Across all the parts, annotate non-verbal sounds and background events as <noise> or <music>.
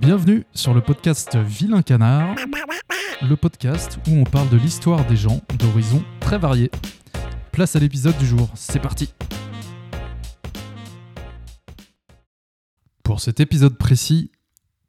Bienvenue sur le podcast Vilain Canard, le podcast où on parle de l'histoire des gens d'horizons très variés. Place à l'épisode du jour, c'est parti Pour cet épisode précis,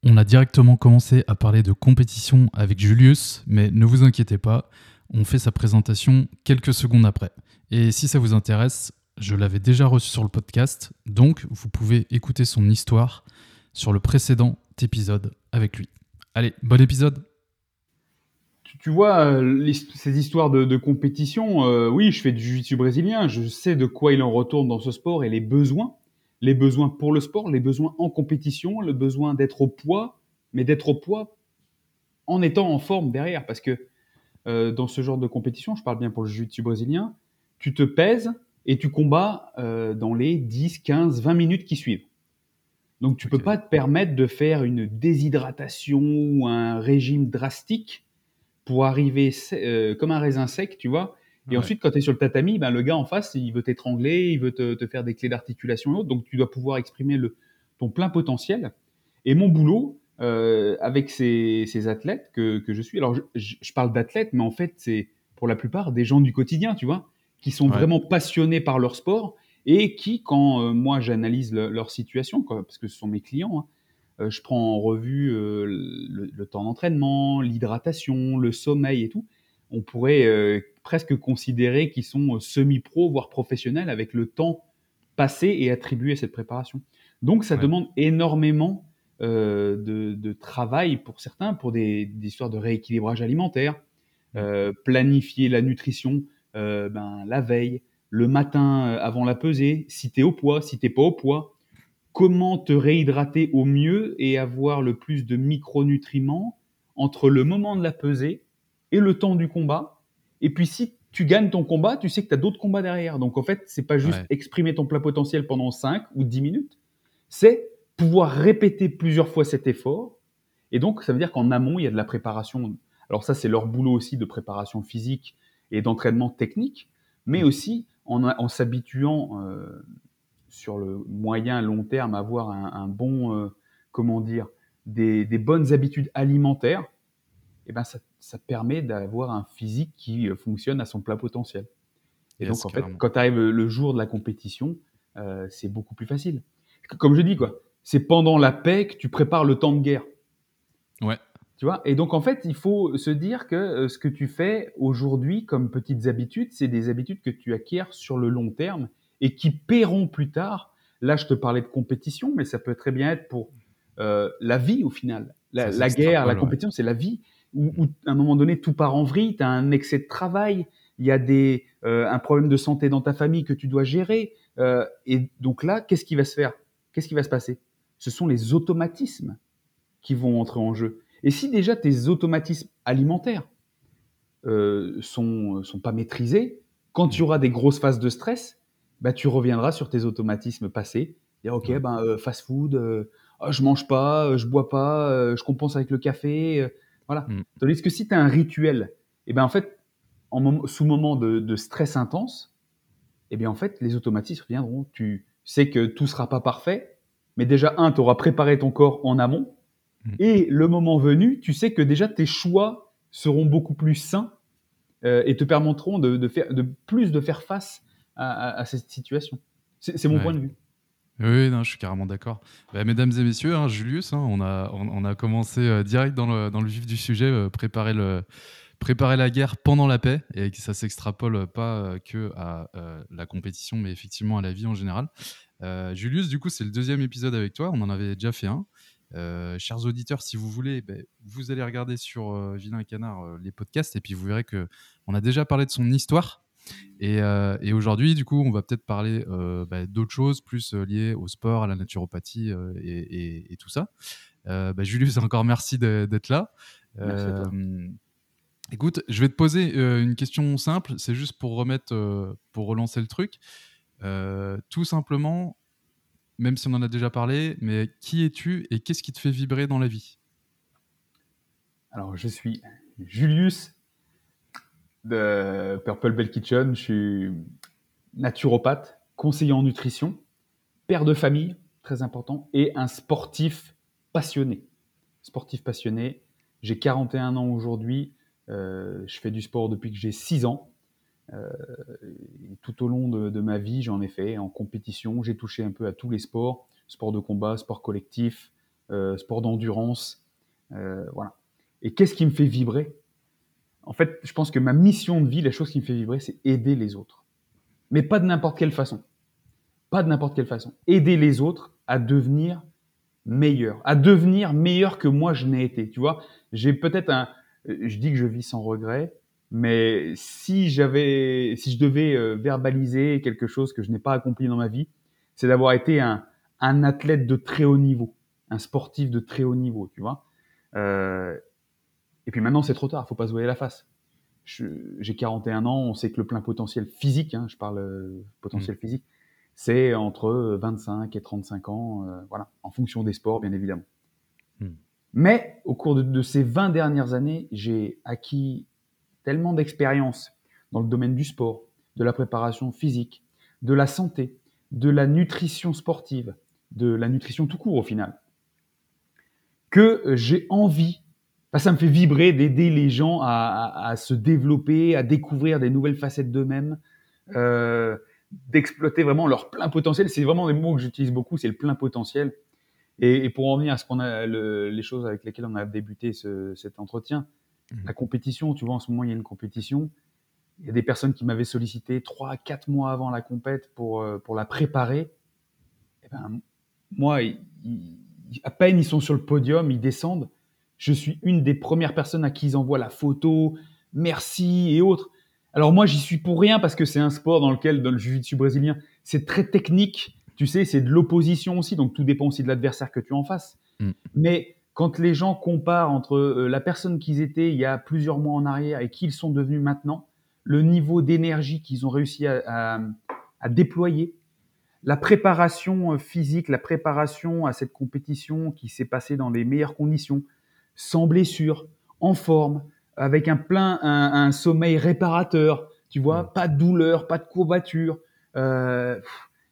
on a directement commencé à parler de compétition avec Julius, mais ne vous inquiétez pas, on fait sa présentation quelques secondes après. Et si ça vous intéresse, je l'avais déjà reçu sur le podcast, donc vous pouvez écouter son histoire sur le précédent épisode avec lui. Allez, bon épisode tu, vois, euh, ces histoires de, compétition, euh, oui, je fais du jiu-jitsu brésilien, je sais de quoi il en retourne dans ce sport et les besoins, les besoins pour le sport, les besoins en compétition, le besoin d'être au poids, mais d'être au poids en étant en forme derrière, parce que euh, dans ce genre de compétition, je parle bien pour le jiu-jitsu brésilien, tu te pèses et tu combats dans les 10, 15, 20 minutes qui suivent. Donc tu ne peux pas te permettre de faire une déshydratation ou un régime drastique pour arriver euh, comme un raisin sec, tu vois. Et ensuite, quand tu es sur le tatami, ben, le gars en face, il veut t'étrangler, il veut te, faire des clés d'articulation et autres. Donc tu dois pouvoir exprimer le, ton plein potentiel. Et mon boulot, euh, avec ces, athlètes que, je suis, alors je, parle d'athlètes, mais en fait, c'est pour la plupart des gens du quotidien, tu vois, qui sont vraiment passionnés par leur sport et qui, quand euh, moi j'analyse leur situation, parce que ce sont mes clients, hein, euh, je prends en revue euh, le, temps d'entraînement, l'hydratation, le sommeil et tout, on pourrait presque considérer qu'ils sont semi-pro, voire professionnels, avec le temps passé et attribué à cette préparation. Donc ça demande énormément de, travail pour certains, pour des, histoires de rééquilibrage alimentaire, planifier la nutrition ben, la veille, le matin euh, avant la pesée, si tu es au poids, si tu pas au poids, comment te réhydrater au mieux et avoir le plus de micronutriments entre le moment de la pesée et le temps du combat? Et puis si tu gagnes ton combat, tu sais que tu as d'autres combats derrière. Donc en fait, c'est pas juste exprimer ton plein potentiel pendant 5 ou 10 minutes, c'est pouvoir répéter plusieurs fois cet effort. Et donc ça veut dire qu'en amont, il y a de la préparation. Alors ça, c'est leur boulot aussi de préparation physique et d'entraînement technique, mais aussi en, s'habituant euh, sur le moyen long terme à avoir un, bon, euh, comment dire, des, bonnes habitudes alimentaires, et eh ben ça, permet d'avoir un physique qui euh, fonctionne à son plein potentiel. Et donc, en fait, quand tu arrives le jour de la compétition, c'est beaucoup plus facile. Comme je dis, quoi, c'est pendant la paix que tu prépares le temps de guerre. Ouais. Tu vois? Et donc, en fait, il faut se dire que euh, ce que tu fais aujourd'hui comme petites habitudes, c'est des habitudes que tu acquiers sur le long terme et qui paieront plus tard. Là, je te parlais de compétition, mais ça peut très bien être pour euh, la vie au final. La, guerre, la compétition, c'est la vie. Où, à un moment donné, tout part en vrille, tu as un excès de travail, il y a des, euh, un problème de santé dans ta famille que tu dois gérer. et donc là, qu'est-ce qui va se faire? Qu'est-ce qui va se passer? Ce sont les automatismes qui vont entrer en jeu. Et si déjà tes automatismes alimentaires euh, sont, sont pas maîtrisés, quand tu auras des grosses phases de stress, bah, tu reviendras sur tes automatismes passés. Dire, ok, ben, euh, fast food, euh, oh, je mange pas, euh, je bois pas, je compense avec le café. voilà. Mm. Tandis que si tu as un rituel, et eh ben, en fait, en sous moment de, de, stress intense, et eh bien, en fait, les automatismes reviendront. Tu sais que tout sera pas parfait, mais déjà, un, tu auras préparé ton corps en amont. Et le moment venu, tu sais que déjà tes choix seront beaucoup plus sains euh, et te permettront de, faire, de plus de faire face à, cette situation. C'est mon point de vue. Oui, non, je suis carrément d'accord. Bah, mesdames et messieurs, hein, Julius, hein, on, a, on, a commencé euh, direct dans le, dans le, vif du sujet, euh, préparer, le, préparer la guerre pendant la paix, et que ça s'extrapole pas que à la compétition, mais effectivement à la vie en général. Julius, du coup, c'est le deuxième épisode avec toi, on en avait déjà fait un. Euh, chers auditeurs, si vous voulez, ben, vous allez regarder sur euh, Vilain Canard euh, les podcasts et puis vous verrez que on a déjà parlé de son histoire. Et, aujourd'hui, du coup, on va peut-être parler ben, d'autres choses plus liées au sport, à la naturopathie et, tout ça. Ben, Julius, encore merci d'être là. Écoute, je vais te poser une question simple. C'est juste pour remettre, pour relancer le truc. tout simplement, même si on en a déjà parlé, mais qui es-tu et qu'est-ce qui te fait vibrer dans la vie? Alors, je suis Julius de Purple Bell Kitchen. Je suis naturopathe, conseiller en nutrition, père de famille, très important, et un sportif passionné. Sportif passionné. J'ai 41 ans aujourd'hui. Euh, je fais du sport depuis que j'ai 6 ans. Euh, tout au long de, ma vie, j'en ai fait en compétition. J'ai touché un peu à tous les sports sport de combat, sport collectif, euh, sport d'endurance. voilà. Et qu'est-ce qui me fait vibrer? En fait, je pense que ma mission de vie, la chose qui me fait vibrer, c'est aider les autres. Mais pas de n'importe quelle façon. Pas de n'importe quelle façon. Aider les autres à devenir meilleurs, à devenir meilleurs que moi je n'ai été. Tu vois, j'ai peut-être un, je dis que je vis sans regret, mais si j'avais, si je devais euh, verbaliser quelque chose que je n'ai pas accompli dans ma vie, c'est d'avoir été un, un, athlète de très haut niveau, un sportif de très haut niveau, tu vois. Euh, et puis maintenant, c'est trop tard, faut pas se voiler la face. J'ai 41 ans, on sait que le plein potentiel physique, hein, je parle euh, potentiel mmh. physique, c'est entre 25 et 35 ans, voilà, en fonction des sports, bien évidemment. Mmh. Mais au cours de, ces 20 dernières années, j'ai acquis tellement d'expérience dans le domaine du sport, de la préparation physique, de la santé, de la nutrition sportive, de la nutrition tout court au final, que j'ai envie, ça me fait vibrer d'aider les gens à, se développer, à découvrir des nouvelles facettes d'eux-mêmes, euh, d'exploiter vraiment leur plein potentiel. C'est vraiment des mots que j'utilise beaucoup, c'est le plein potentiel. Et, pour en venir à ce qu'on a, les choses avec lesquelles on a débuté cet entretien. La compétition, tu vois, en ce moment, il y a une compétition. Il y a des personnes qui m'avaient sollicité trois, quatre mois avant la compète pour, euh, pour la préparer. Et eh ben, moi, à peine ils sont sur le podium, ils descendent. Je suis une des premières personnes à qui ils envoient la photo, merci et autres. Alors moi, j'y suis pour rien parce que c'est un sport dans lequel, dans le jiu-jitsu brésilien, c'est très technique tu sais, c'est de l'opposition aussi, donc tout dépend aussi de l'adversaire que tu en fasses. Mm. Mais quand les gens comparent entre euh, la personne qu'ils étaient il y a plusieurs mois en arrière et qui ils sont devenus maintenant, le niveau d'énergie qu'ils ont réussi à, déployer, la préparation euh, physique, la préparation à cette compétition qui s'est passée dans les meilleures conditions, sans blessure, en forme, avec un plein, un, sommeil réparateur, tu vois, pas de douleur, pas de courbature. Euh,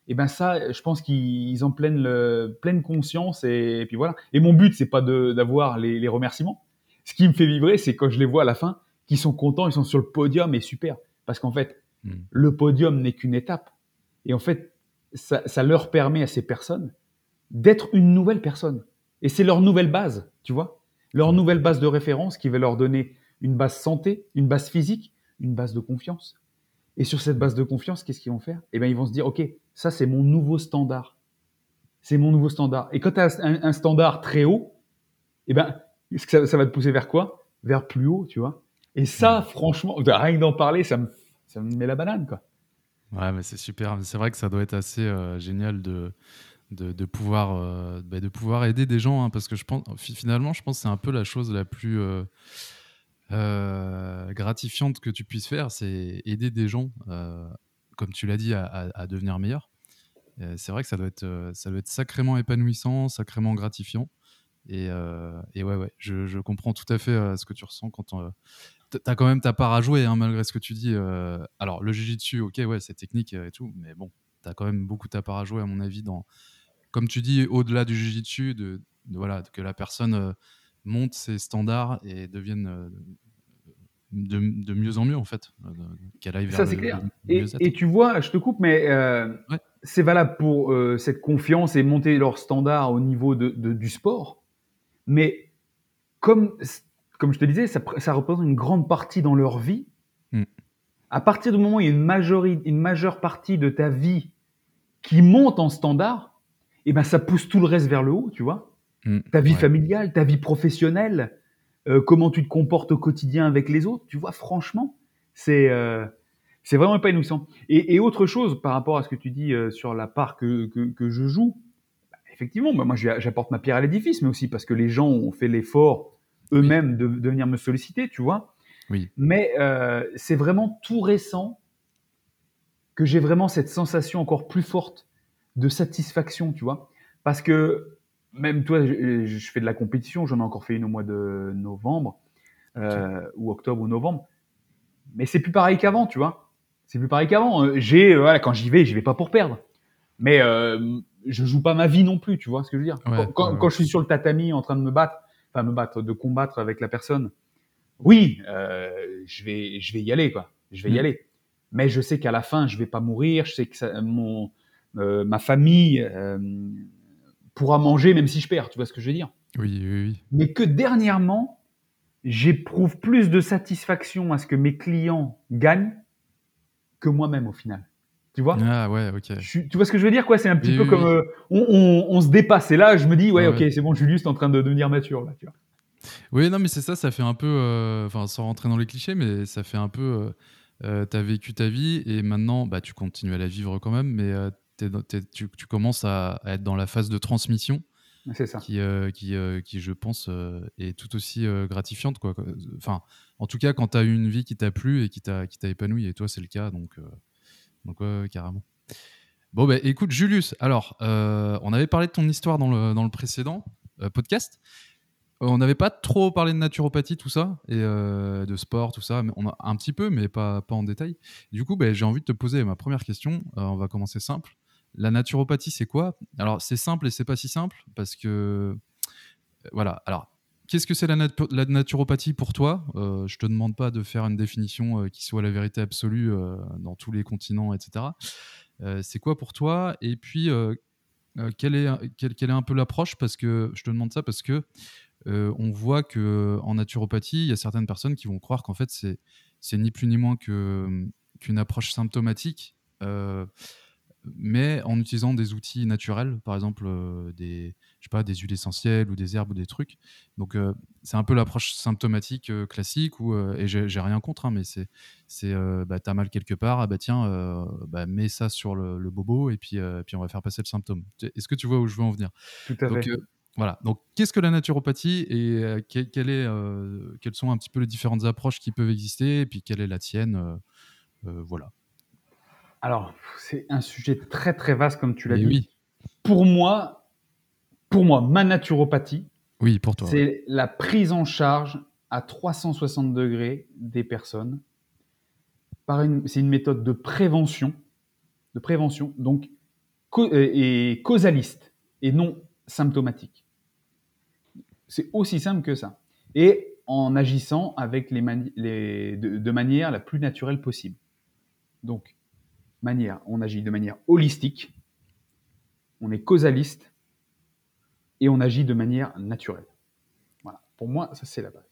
et ben ça, je pense qu'ils en pleine, le, pleine conscience et, puis voilà. Et mon but, c'est pas d'avoir les, les, remerciements. Ce qui me fait vibrer, c'est quand je les vois à la fin, qu'ils sont contents, ils sont sur le podium et super. Parce qu'en fait, hmm. le podium n'est qu'une étape. Et en fait, ça, ça, leur permet à ces personnes d'être une nouvelle personne. Et c'est leur nouvelle base, tu vois, leur nouvelle base de référence qui va leur donner une base santé, une base physique, une base de confiance. Et sur cette base de confiance, qu'est-ce qu'ils vont faire? Eh bien, ils vont se dire, OK, ça, c'est mon nouveau standard. C'est mon nouveau standard. Et quand tu as un, standard très haut, eh ben, ça, ça, va te pousser vers quoi? Vers plus haut, tu vois. Et ça, franchement, rien que d'en parler, ça me, ça me met la banane, quoi. Ouais, mais c'est super. C'est vrai que ça doit être assez euh, génial de, de, pouvoir, euh, bah, de pouvoir aider des gens, hein, parce que je pense, finalement, je pense que c'est un peu la chose la plus euh, gratifiante que tu puisses faire, c'est aider des gens comme tu l'as dit, à, devenir meilleur. C'est vrai que ça doit, être, euh, ça doit être sacrément épanouissant, sacrément gratifiant. Et, euh, ouais, ouais, je, comprends tout à fait euh, ce que tu ressens quand tu as quand même ta part à jouer, hein, malgré ce que tu dis. alors, le jiu-jitsu, ok, ouais, c'est technique et tout, mais bon, tu as quand même beaucoup ta part à jouer, à mon avis, dans, comme tu dis, au-delà du jiu-jitsu, de, voilà, que la personne monte ses standards et devienne de, mieux en mieux en fait, euh, qu'elle aille vers Ça c'est clair. et, tu vois, je te coupe, mais euh, c'est valable pour euh, cette confiance et monter leur standard au niveau de, du sport. Mais comme, comme je te disais, ça, ça représente une grande partie dans leur vie. Mm. À partir du moment où il y a une, majorité, une majeure partie de ta vie qui monte en standard, et eh ben ça pousse tout le reste vers le haut, tu vois. Mm. Ta vie familiale, ta vie professionnelle, euh, comment tu te comportes au quotidien avec les autres. Tu vois, franchement, c'est euh, c'est vraiment pas innocent. Et, et, autre chose par rapport à ce que tu dis euh, sur la part que, que, que je joue, bah, effectivement, bah, moi j'apporte ma pierre à l'édifice, mais aussi parce que les gens ont fait l'effort eux-mêmes de, de, venir me solliciter, tu vois. Oui. Mais c'est vraiment tout récent que j'ai vraiment cette sensation encore plus forte de satisfaction, tu vois. Parce que même toi, je, fais de la compétition, j'en ai encore fait une au mois de novembre, euh, ou octobre ou novembre. Mais c'est plus pareil qu'avant, tu vois. C'est plus pareil qu'avant. Euh, j'ai, euh, voilà, quand j'y vais, j'y vais pas pour perdre. Mais je joue pas ma vie non plus, tu vois ce que je veux dire. Ouais, quand, quand- je suis sur le tatami en train de me battre, enfin me battre, de combattre avec la personne, oui, euh, je vais, je vais y aller quoi. Je vais y Mm. aller. Mais je sais qu'à la fin, je vais pas mourir. Je sais que ça- mon, euh, ma famille euh, pourra manger même si je perds. Tu vois ce que je veux dire? Oui, oui, oui. Mais que dernièrement, j'éprouve plus de satisfaction à ce que mes clients gagnent que moi-même au final. Tu vois? Ah ouais, ok. je tu vois ce que je veux dire quoi? C'est un petit Oui, peu oui, comme oui. euh, on, on- on se dépasse. Et là, je me dis ouais, Ah ok, ouais. c'est bon, Julius est en train de devenir mature là. Tu vois Oui, non, mais c'est ça, ça fait un peu, euh, enfin, sans rentrer dans les clichés, mais ça fait un peu, euh, euh, t'as vécu ta vie et maintenant, bah, tu continues à la vivre quand même, mais t'es dans- t'es- tu, tu commences à, à être dans la phase de transmission C'est ça. qui, euh, qui, euh, qui, je pense, euh, est tout aussi gratifiante, quoi. Enfin, en tout cas, quand t'as eu une vie qui t'a plu et qui t'a qui t'a épanoui, et toi, c'est le cas, donc, donc ouais, carrément. Bon, bah, écoute, Julius, alors, on avait parlé de ton histoire dans le, dans le précédent podcast. On n'avait pas trop parlé de naturopathie, tout ça, et de sport, tout ça. Mais on a un petit peu, mais pas, pas en détail. Du coup, bah, j'ai envie de te poser ma première question. On va commencer simple. La naturopathie, c'est quoi? Alors, c'est simple et c'est pas si simple parce que. euh, Voilà. Alors, qu'est-ce que c'est la, nat- la naturopathie pour toi? Euh, Je te demande pas de faire une définition euh, qui soit la vérité absolue dans tous les continents, etc. C'est quoi pour toi? Et puis, quelle, est, un peu l'approche? Parce que je te demande ça parce que on voit que en naturopathie, il y a certaines personnes qui vont croire qu'en fait c'est ni plus ni moins qu'une approche symptomatique, mais en utilisant des outils naturels, par exemple euh, des je sais pas des huiles essentielles ou des herbes ou des trucs. Donc euh, c'est un peu l'approche symptomatique euh, classique où et j'ai rien contre, hein, mais c'est c'est bah, t'as mal quelque part, ah bah tiens, bah, mets ça sur le, le bobo et puis puis on va faire passer le symptôme. Est-ce que tu vois où je veux en venir? Tout à donc, fait. voilà. Donc, qu'est-ce que la naturopathie et euh, que- quelle est, euh, quelles sont un petit peu les différentes approches qui peuvent exister et puis quelle est la tienne? Euh, Voilà. Alors, c'est un sujet très très vaste comme tu l'as dit. oui, Pour moi, pour moi, ma naturopathie, oui, pour toi. c'est la prise en charge à 360 degrés des personnes. Par une, c'est une méthode de prévention, de prévention, donc euh, et causaliste et non symptomatique. C'est aussi simple que ça. Et en agissant avec les mani- les- de, de manière la plus naturelle possible. Donc, on agit de manière holistique, on est causaliste et on agit de manière naturelle. Voilà. Pour moi, ça c'est la base.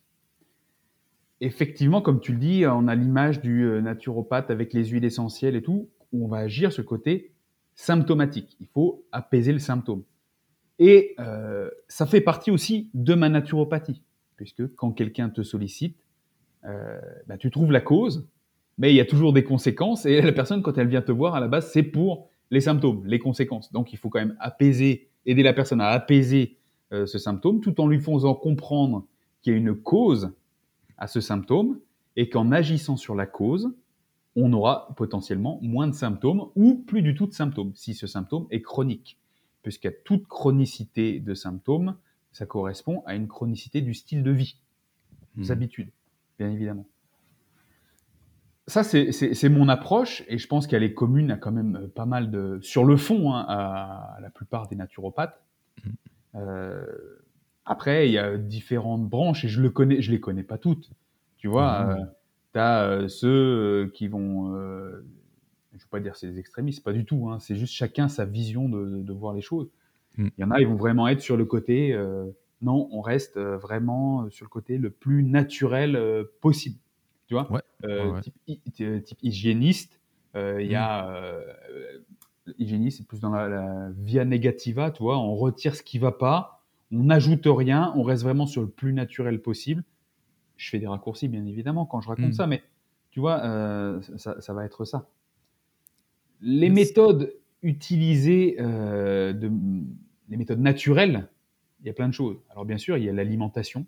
Effectivement, comme tu le dis, on a l'image du euh, naturopathe avec les huiles essentielles et tout, où on va agir le côté symptomatique. Il faut apaiser le symptôme. Et euh, ça fait partie aussi de ma naturopathie, puisque quand quelqu'un te sollicite, euh, bah, tu trouves la cause, mais il y a toujours des conséquences, et la personne, quand elle vient te voir, à la base, c'est pour les symptômes, les conséquences. Donc il faut quand même apaiser, aider la personne à apaiser euh, ce symptôme, tout en lui faisant comprendre qu'il y a une cause à ce symptôme, et qu'en agissant sur la cause, on aura potentiellement moins de symptômes ou plus du tout de symptômes, si ce symptôme est chronique. Puisqu'à toute chronicité de symptômes, ça correspond à une chronicité du style de vie, des Mhm. habitudes, bien évidemment. Ça, c'est- mon approche, et je pense qu'elle est commune à quand même euh, pas mal de... Sur le fond, hein, à, à la plupart des naturopathes. Mhm. Euh, après, il y a différentes branches, et je ne connais, je les connais pas toutes. Tu vois, Mhm. tu as ceux euh, qui vont... euh, je ne veux pas dire c'est des extrémistes, pas du tout. hein, c'est juste chacun sa vision de, de voir les choses. Mm. Il y en a, ils vont vraiment être sur le côté... euh, non, on reste euh, vraiment sur le côté le plus naturel euh, possible. Tu vois Ouais, Euh, ouais. Type, hy- ty- type hygiéniste, euh, il y a euh, hygiéniste, c'est plus dans la, la via negativa, tu vois, on retire ce qui va pas, on n'ajoute rien, on reste vraiment sur le plus naturel possible. Je fais des raccourcis, bien évidemment, quand je raconte Mm. ça, mais tu vois, euh, ça, ça va être ça. Les méthodes utilisées, de, les méthodes naturelles, il y a plein de choses. Alors bien sûr, il y a l'alimentation,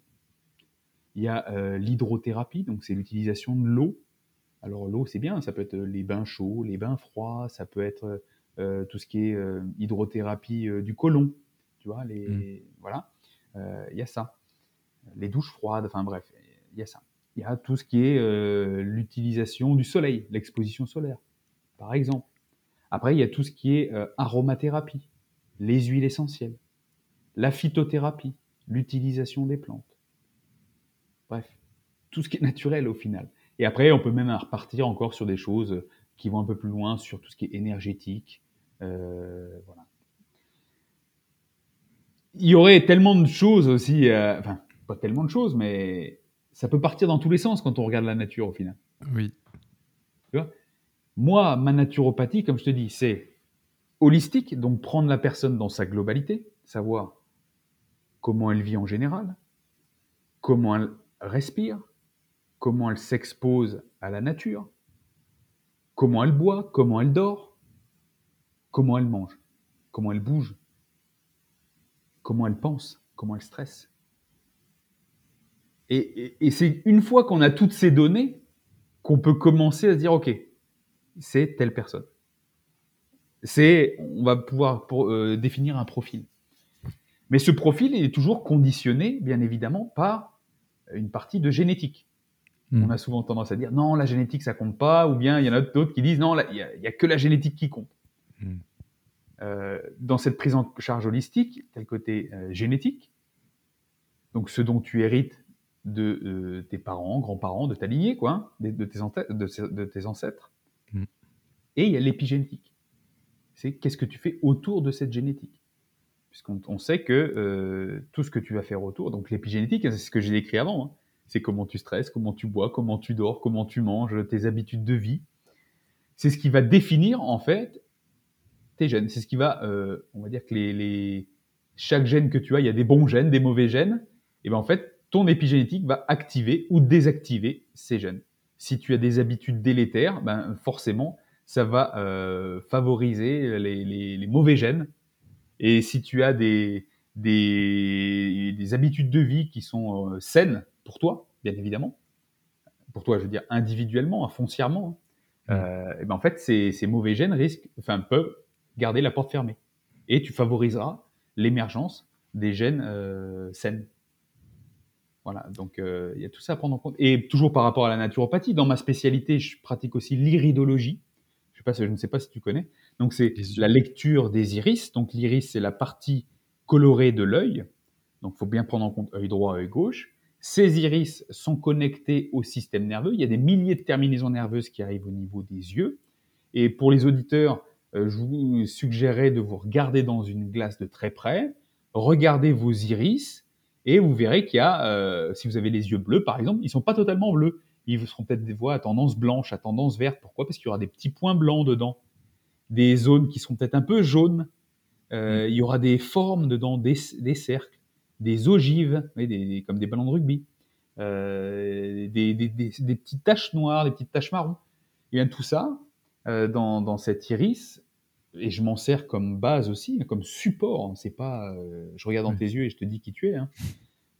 il y a euh, l'hydrothérapie, donc c'est l'utilisation de l'eau. Alors l'eau, c'est bien, ça peut être les bains chauds, les bains froids, ça peut être euh, tout ce qui est euh, hydrothérapie euh, du côlon, tu vois, les, voilà, Euh, il y a ça. Les douches froides, enfin bref, il y a ça. Il y a tout ce qui est euh, l'utilisation du soleil, l'exposition solaire, par exemple. Après, il y a tout ce qui est euh, aromathérapie. les huiles essentielles, la phytothérapie, l'utilisation des plantes. Bref, tout ce qui est naturel au final. Et après, on peut même repartir encore sur des choses qui vont un peu plus loin, sur tout ce qui est énergétique. Euh, voilà. Il y aurait tellement de choses aussi, euh, enfin, pas tellement de choses, mais ça peut partir dans tous les sens quand on regarde la nature au final. Oui. Tu vois? Moi, ma naturopathie, comme je te dis, c'est holistique, donc prendre la personne dans sa globalité, savoir comment elle vit en général, comment elle respire, comment elle s'expose à la nature, comment elle boit, comment elle dort, comment elle mange, comment elle bouge, comment elle pense, comment elle stresse. Et, c'est une fois qu'on a toutes ces données qu'on peut commencer à se dire, OK, c'est telle personne. C'est, on va pouvoir euh, définir un profil. Mais ce profil est toujours conditionné, bien évidemment, par une partie de génétique. Hmm. On a souvent tendance à dire non, la génétique ça compte pas, ou bien il y en a d'autres qui disent non, il n'y a, que la génétique qui compte. Hmm. Euh, dans cette prise en charge holistique, tel côté euh, génétique, donc ce dont tu hérites de euh, tes parents, grands-parents, de ta lignée, quoi, hein, de, tes de, tes ancêtres, hmm. et il y a l'épigénétique. C'est qu'est-ce que tu fais autour de cette génétique puisqu'on sait que tout ce que tu vas faire autour, donc l'épigénétique, c'est ce que j'ai décrit avant, hein, c'est comment tu stresses, comment tu bois, comment tu dors, comment tu manges, tes habitudes de vie. C'est ce qui va définir en fait tes gènes. C'est ce qui va, euh, on va dire que les, chaque gène que tu as, il y a des bons gènes, des mauvais gènes. Et ben en fait, ton épigénétique va activer ou désactiver ces gènes. Si tu as des habitudes délétères, ben forcément, ça va euh, favoriser les, mauvais gènes. Et si tu as des, des, habitudes de vie qui sont euh, saines, pour toi, bien évidemment, pour toi, je veux dire individuellement, hein, foncièrement, hein, mm. euh, et ben en fait, ces, mauvais gènes risquent, enfin, peuvent garder la porte fermée. Et tu favoriseras l'émergence des gènes euh, saines. Voilà, donc euh, il y a tout ça à prendre en compte. Et toujours par rapport à la naturopathie, dans ma spécialité, je pratique aussi l'iridologie. Je, sais pas, je ne sais pas si tu connais. Donc c'est la lecture des iris. Donc l'iris, c'est la partie colorée de l'œil. Donc il faut bien prendre en compte œil droit, œil gauche. Ces iris sont connectés au système nerveux. Il y a des milliers de terminaisons nerveuses qui arrivent au niveau des yeux. Et pour les auditeurs, euh, je vous suggérerais de vous regarder dans une glace de très près, regardez vos iris, et vous verrez qu'il y a, euh, si vous avez les yeux bleus par exemple, ils ne sont pas totalement bleus. Ils seront peut-être des voies à tendance blanche, à tendance verte. Pourquoi? Parce qu'il y aura des petits points blancs dedans, des zones qui seront peut-être un peu jaunes. Euh, mm. Il y aura des formes dedans, des cercles des ogives, comme des ballons de rugby, euh, des, petites taches noires, des petites taches marron. Et bien tout ça, euh, dans, cet iris, et je m'en sers comme base aussi, comme support. Hein, c'est pas, euh, je regarde dans tes yeux et je te dis qui tu es. Hein.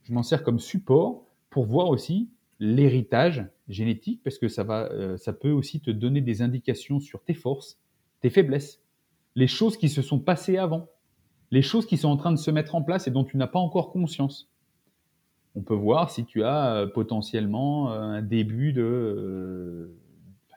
Je m'en sers comme support pour voir aussi l'héritage génétique, parce que ça va, ça peut aussi te donner des indications sur tes forces, tes faiblesses, les choses qui se sont passées avant les choses qui sont en train de se mettre en place et dont tu n'as pas encore conscience. On peut voir si tu as euh, potentiellement euh, un début de euh,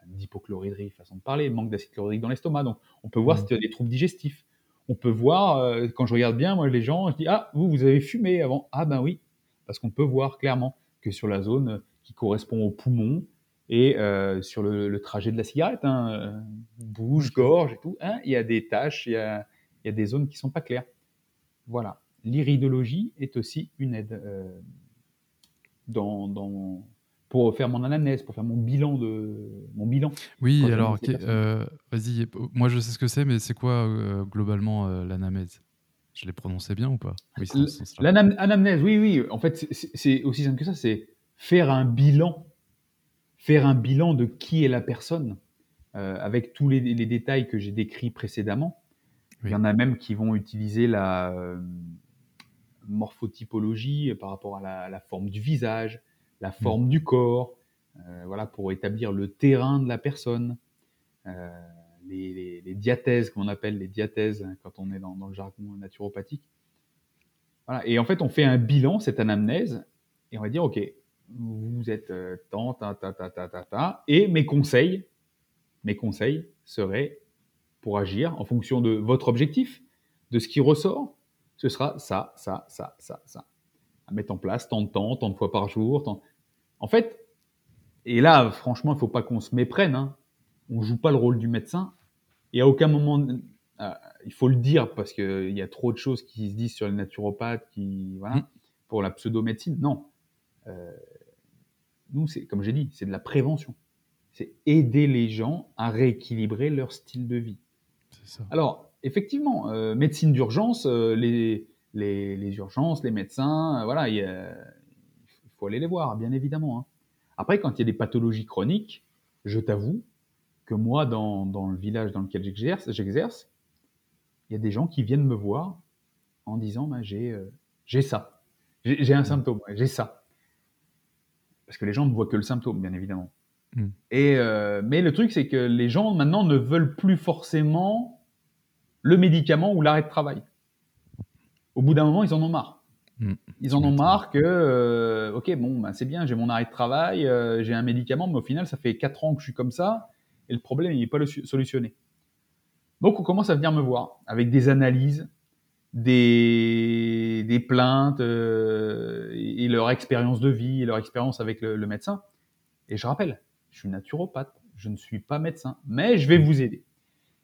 d'hypochloridrie, façon de parler, manque d'acide chlorhydrique dans l'estomac. Donc, on peut voir mmh. si tu as des troubles digestifs. On peut voir, quand je regarde bien, moi, les gens, je dis Ah, vous, vous avez fumé avant. Ah, ben oui. Parce qu'on peut voir clairement que sur la zone qui correspond au poumon et sur le, trajet de la cigarette, hein, bouche, gorge et tout, hein, il y a des taches, il y a il y a des zones qui sont pas claires. Voilà. L'iridologie est aussi une aide euh, dans, pour faire mon anamnèse, pour faire mon bilan de mon bilan. Oui, alors euh, vas-y. Moi, je sais ce que c'est, mais c'est quoi euh, globalement l'anamnèse? Je l'ai prononcé bien ou pas? Oui, l'anamnèse. Oui, oui. En fait, c'est aussi simple que ça. C'est faire un bilan, faire un bilan de qui est la personne, avec tous les détails que j'ai décrits précédemment il y en a même qui vont utiliser la euh, morphotypologie par rapport à la, forme du visage, la mm. forme du corps, euh, voilà, pour établir le terrain de la personne. Euh, les, diathèses, qu'on appelle les diathèses hein, quand on est dans, le jargon naturopathique. Voilà. Et en fait, on fait un bilan, cette anamnèse, et on va dire, OK, vous êtes tant, ta, ta, ta, ta, ta, ta, et mes conseils, mes conseils seraient pour agir en fonction de votre objectif, de ce qui ressort, ce sera ça, ça, ça, ça, ça. À mettre en place tant de temps, tant de fois par jour. Tant... En fait, et là, franchement, il ne faut pas qu'on se méprenne. Hein. On ne joue pas le rôle du médecin. Et à aucun moment, euh, il faut le dire parce qu'il y a trop de choses qui se disent sur les naturopathes, qui, voilà, mm. pour la pseudo-médecine. Non. Euh, nous, c'est comme j'ai dit, c'est de la prévention. C'est aider les gens à rééquilibrer leur style de vie. Ça. Alors, effectivement, euh, médecine d'urgence, les, les, urgences, les médecins, voilà, il, faut aller les voir, bien évidemment. Hein. Après, quand il y a des pathologies chroniques, je t'avoue que moi, dans, dans, le village dans lequel j'exerce, il y a des gens qui viennent me voir en disant bah, j'ai euh, ça, j'ai un symptôme, j'ai ça. Parce que les gens ne voient que le symptôme, bien évidemment. Mmh. Et, euh, mais le truc, c'est que les gens maintenant ne veulent plus forcément le médicament ou l'arrêt de travail. Au bout d'un moment, ils en ont marre. Mmh. Ils en ont marre que, euh, ok, bon, bah, c'est bien, j'ai mon arrêt de travail, j'ai un médicament, mais au final, ça fait 4 ans que je suis comme ça, et le problème, il n'est pas solutionné. Donc on commence à venir me voir avec des analyses, des, des plaintes euh, et, leur expérience de vie et leur expérience avec le, médecin. Et je rappelle, je suis naturopathe, je ne suis pas médecin, mais je vais vous aider.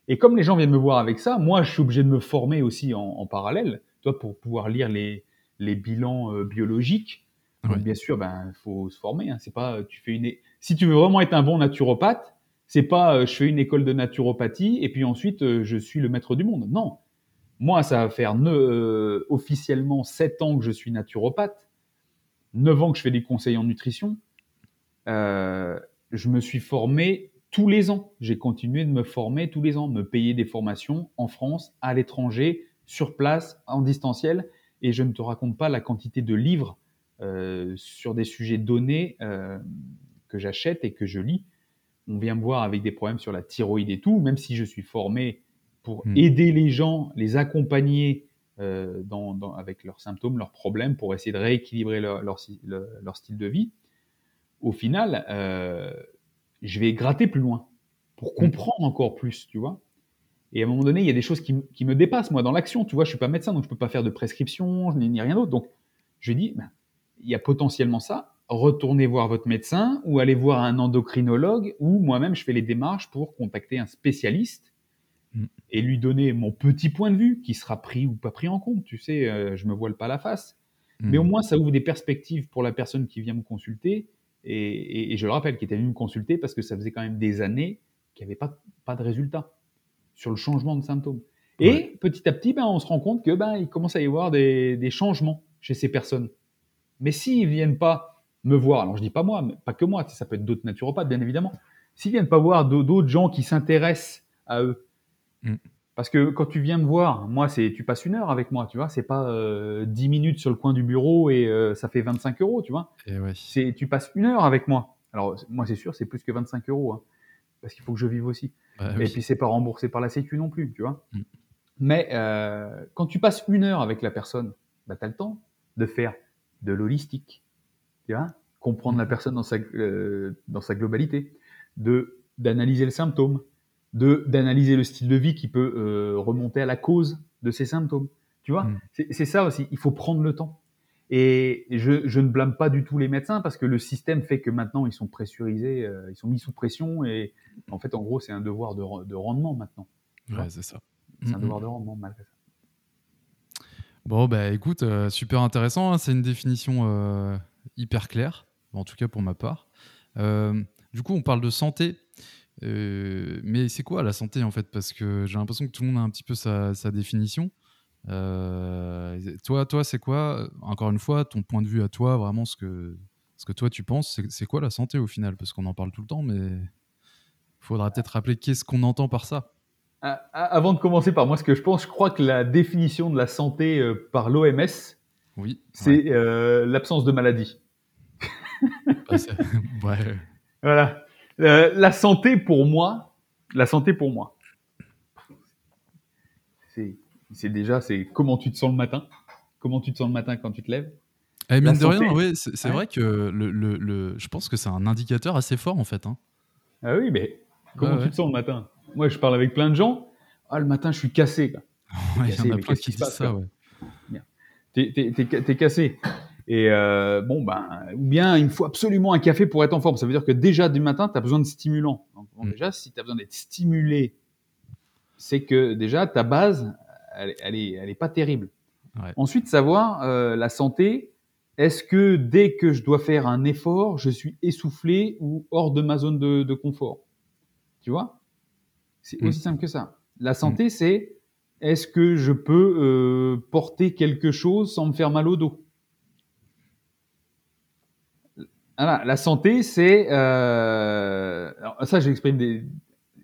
Et comme les gens viennent me voir avec ça, moi je suis obligé de me former aussi en, parallèle, toi pour pouvoir lire les, les bilans euh, biologiques. Donc, bien sûr, ben faut se former. Hein. C'est pas tu fais une. Si tu veux vraiment être un bon naturopathe, c'est pas euh, je fais une école de naturopathie et puis ensuite je suis le maître du monde. Non. Moi, ça va faire euh, officiellement 7 ans que je suis naturopathe, 9 ans que je fais des conseils en nutrition. je me suis formé tous les ans. J'ai continué de me former tous les ans, me payer des formations en France, à l'étranger, sur place, en distanciel. Et je ne te raconte pas la quantité de livres sur des sujets donnés que j'achète et que je lis on vient me voir avec des problèmes sur la thyroïde et tout, même si je suis formé pour hmm. aider les gens, les accompagner euh, avec leurs symptômes, leurs problèmes, pour essayer de rééquilibrer leur, style de vie, au final, euh, je vais gratter plus loin pour hmm. comprendre encore plus, tu vois. Et à un moment donné, il y a des choses qui, me dépassent, moi, dans l'action. Tu vois, je suis pas médecin, donc je peux pas faire de prescription, ni rien d'autre. Donc, je dis, ben, il y a potentiellement ça retournez voir votre médecin ou allez voir un endocrinologue ou moi-même je fais les démarches pour contacter un spécialiste mm. et lui donner mon petit point de vue qui sera pris ou pas pris en compte. Tu sais, euh, je me voile pas la face. Mm. Mais au moins, ça ouvre des perspectives pour la personne qui vient me consulter. Et, je le rappelle, qui était venu me consulter parce que ça faisait quand même des années qu'il n'y avait pas, pas de résultat sur le changement de symptômes. Et petit à petit, ben, on se rend compte que ben, il commence à y avoir des, des changements chez ces personnes. Mais s'ils viennent pas me voir, alors je dis pas moi, mais pas que moi, ça peut être d'autres naturopathes, bien évidemment, s'ils viennent pas voir d'autres gens qui s'intéressent à eux. Mm. Parce que quand tu viens me voir, moi, c'est tu passes une heure avec moi, tu vois, c'est pas euh, 10 minutes sur le coin du bureau et euh, ça fait 25 euros, tu vois. Et ouais. C'est tu passes une heure avec moi. Alors moi, c'est sûr, c'est plus que 25 euros, hein, parce qu'il faut que je vive aussi. Bah et puis c'est pas remboursé par la Sécu non plus, tu vois. Mm. Mais euh, quand tu passes une heure avec la personne, bah, tu as le temps de faire de l'holistique, comprendre la mm. personne dans sa, euh, dans sa globalité, de d'analyser le symptôme, d'analyser le style de vie qui peut euh, remonter à la cause de ces symptômes. Tu vois, mm. c'est ça aussi. Il faut prendre le temps. Et je, je, ne blâme pas du tout les médecins parce que le système fait que maintenant ils sont pressurisés, euh, ils sont mis sous pression et en fait, en gros, c'est un devoir de, de, rendement maintenant. Ouais, c'est ça. C'est un devoir de rendement malgré ça. Bon, bah écoute, super intéressant. Hein. c'est une définition hyper clair, en tout cas pour ma part. Euh, du coup, on parle de santé. Euh, mais c'est quoi la santé en fait? Parce que j'ai l'impression que tout le monde a un petit peu sa, définition. Euh, toi, toi c'est quoi, encore une fois, ton point de vue à toi, vraiment ce que, ce que toi tu penses, c'est quoi la santé au final? Parce qu'on en parle tout le temps, mais il faudra peut-être rappeler qu'est-ce qu'on entend par ça. Avant de commencer par moi, ce que je pense, je crois que la définition de la santé par l'OMS, oui, c'est l'absence de maladie. Ah, <laughs> voilà. Euh, la santé pour moi, la santé pour moi, c'est déjà c'est comment tu te sens le matin, comment tu te sens le matin quand tu te lèves? Eh, mine de rien, oui, c'est vrai que le, le, je pense que c'est un indicateur assez fort en fait. Hein. Ah oui, mais comment tu te sens le matin? Moi, je parle avec plein de gens. Ah, le matin, je suis cassé. <laughs> il y en a plein qui disent ça, t'es, cassé. Et euh, bon, ben, ou bien il me faut absolument un café pour être en forme. Ça veut dire que déjà du matin, tu as besoin de stimulants. Mm. Déjà, si tu as besoin d'être stimulé, c'est que déjà ta base, elle, elle, est, elle est pas terrible. Ensuite, savoir euh, la santé. Est-ce que dès que je dois faire un effort, je suis essoufflé ou hors de ma zone de, de confort? Tu vois? C'est mm. aussi simple que ça. La santé, mm. c'est est-ce que je peux euh, porter quelque chose sans me faire mal au dos? Voilà, La santé, c'est... Euh, ça, j'exprime des...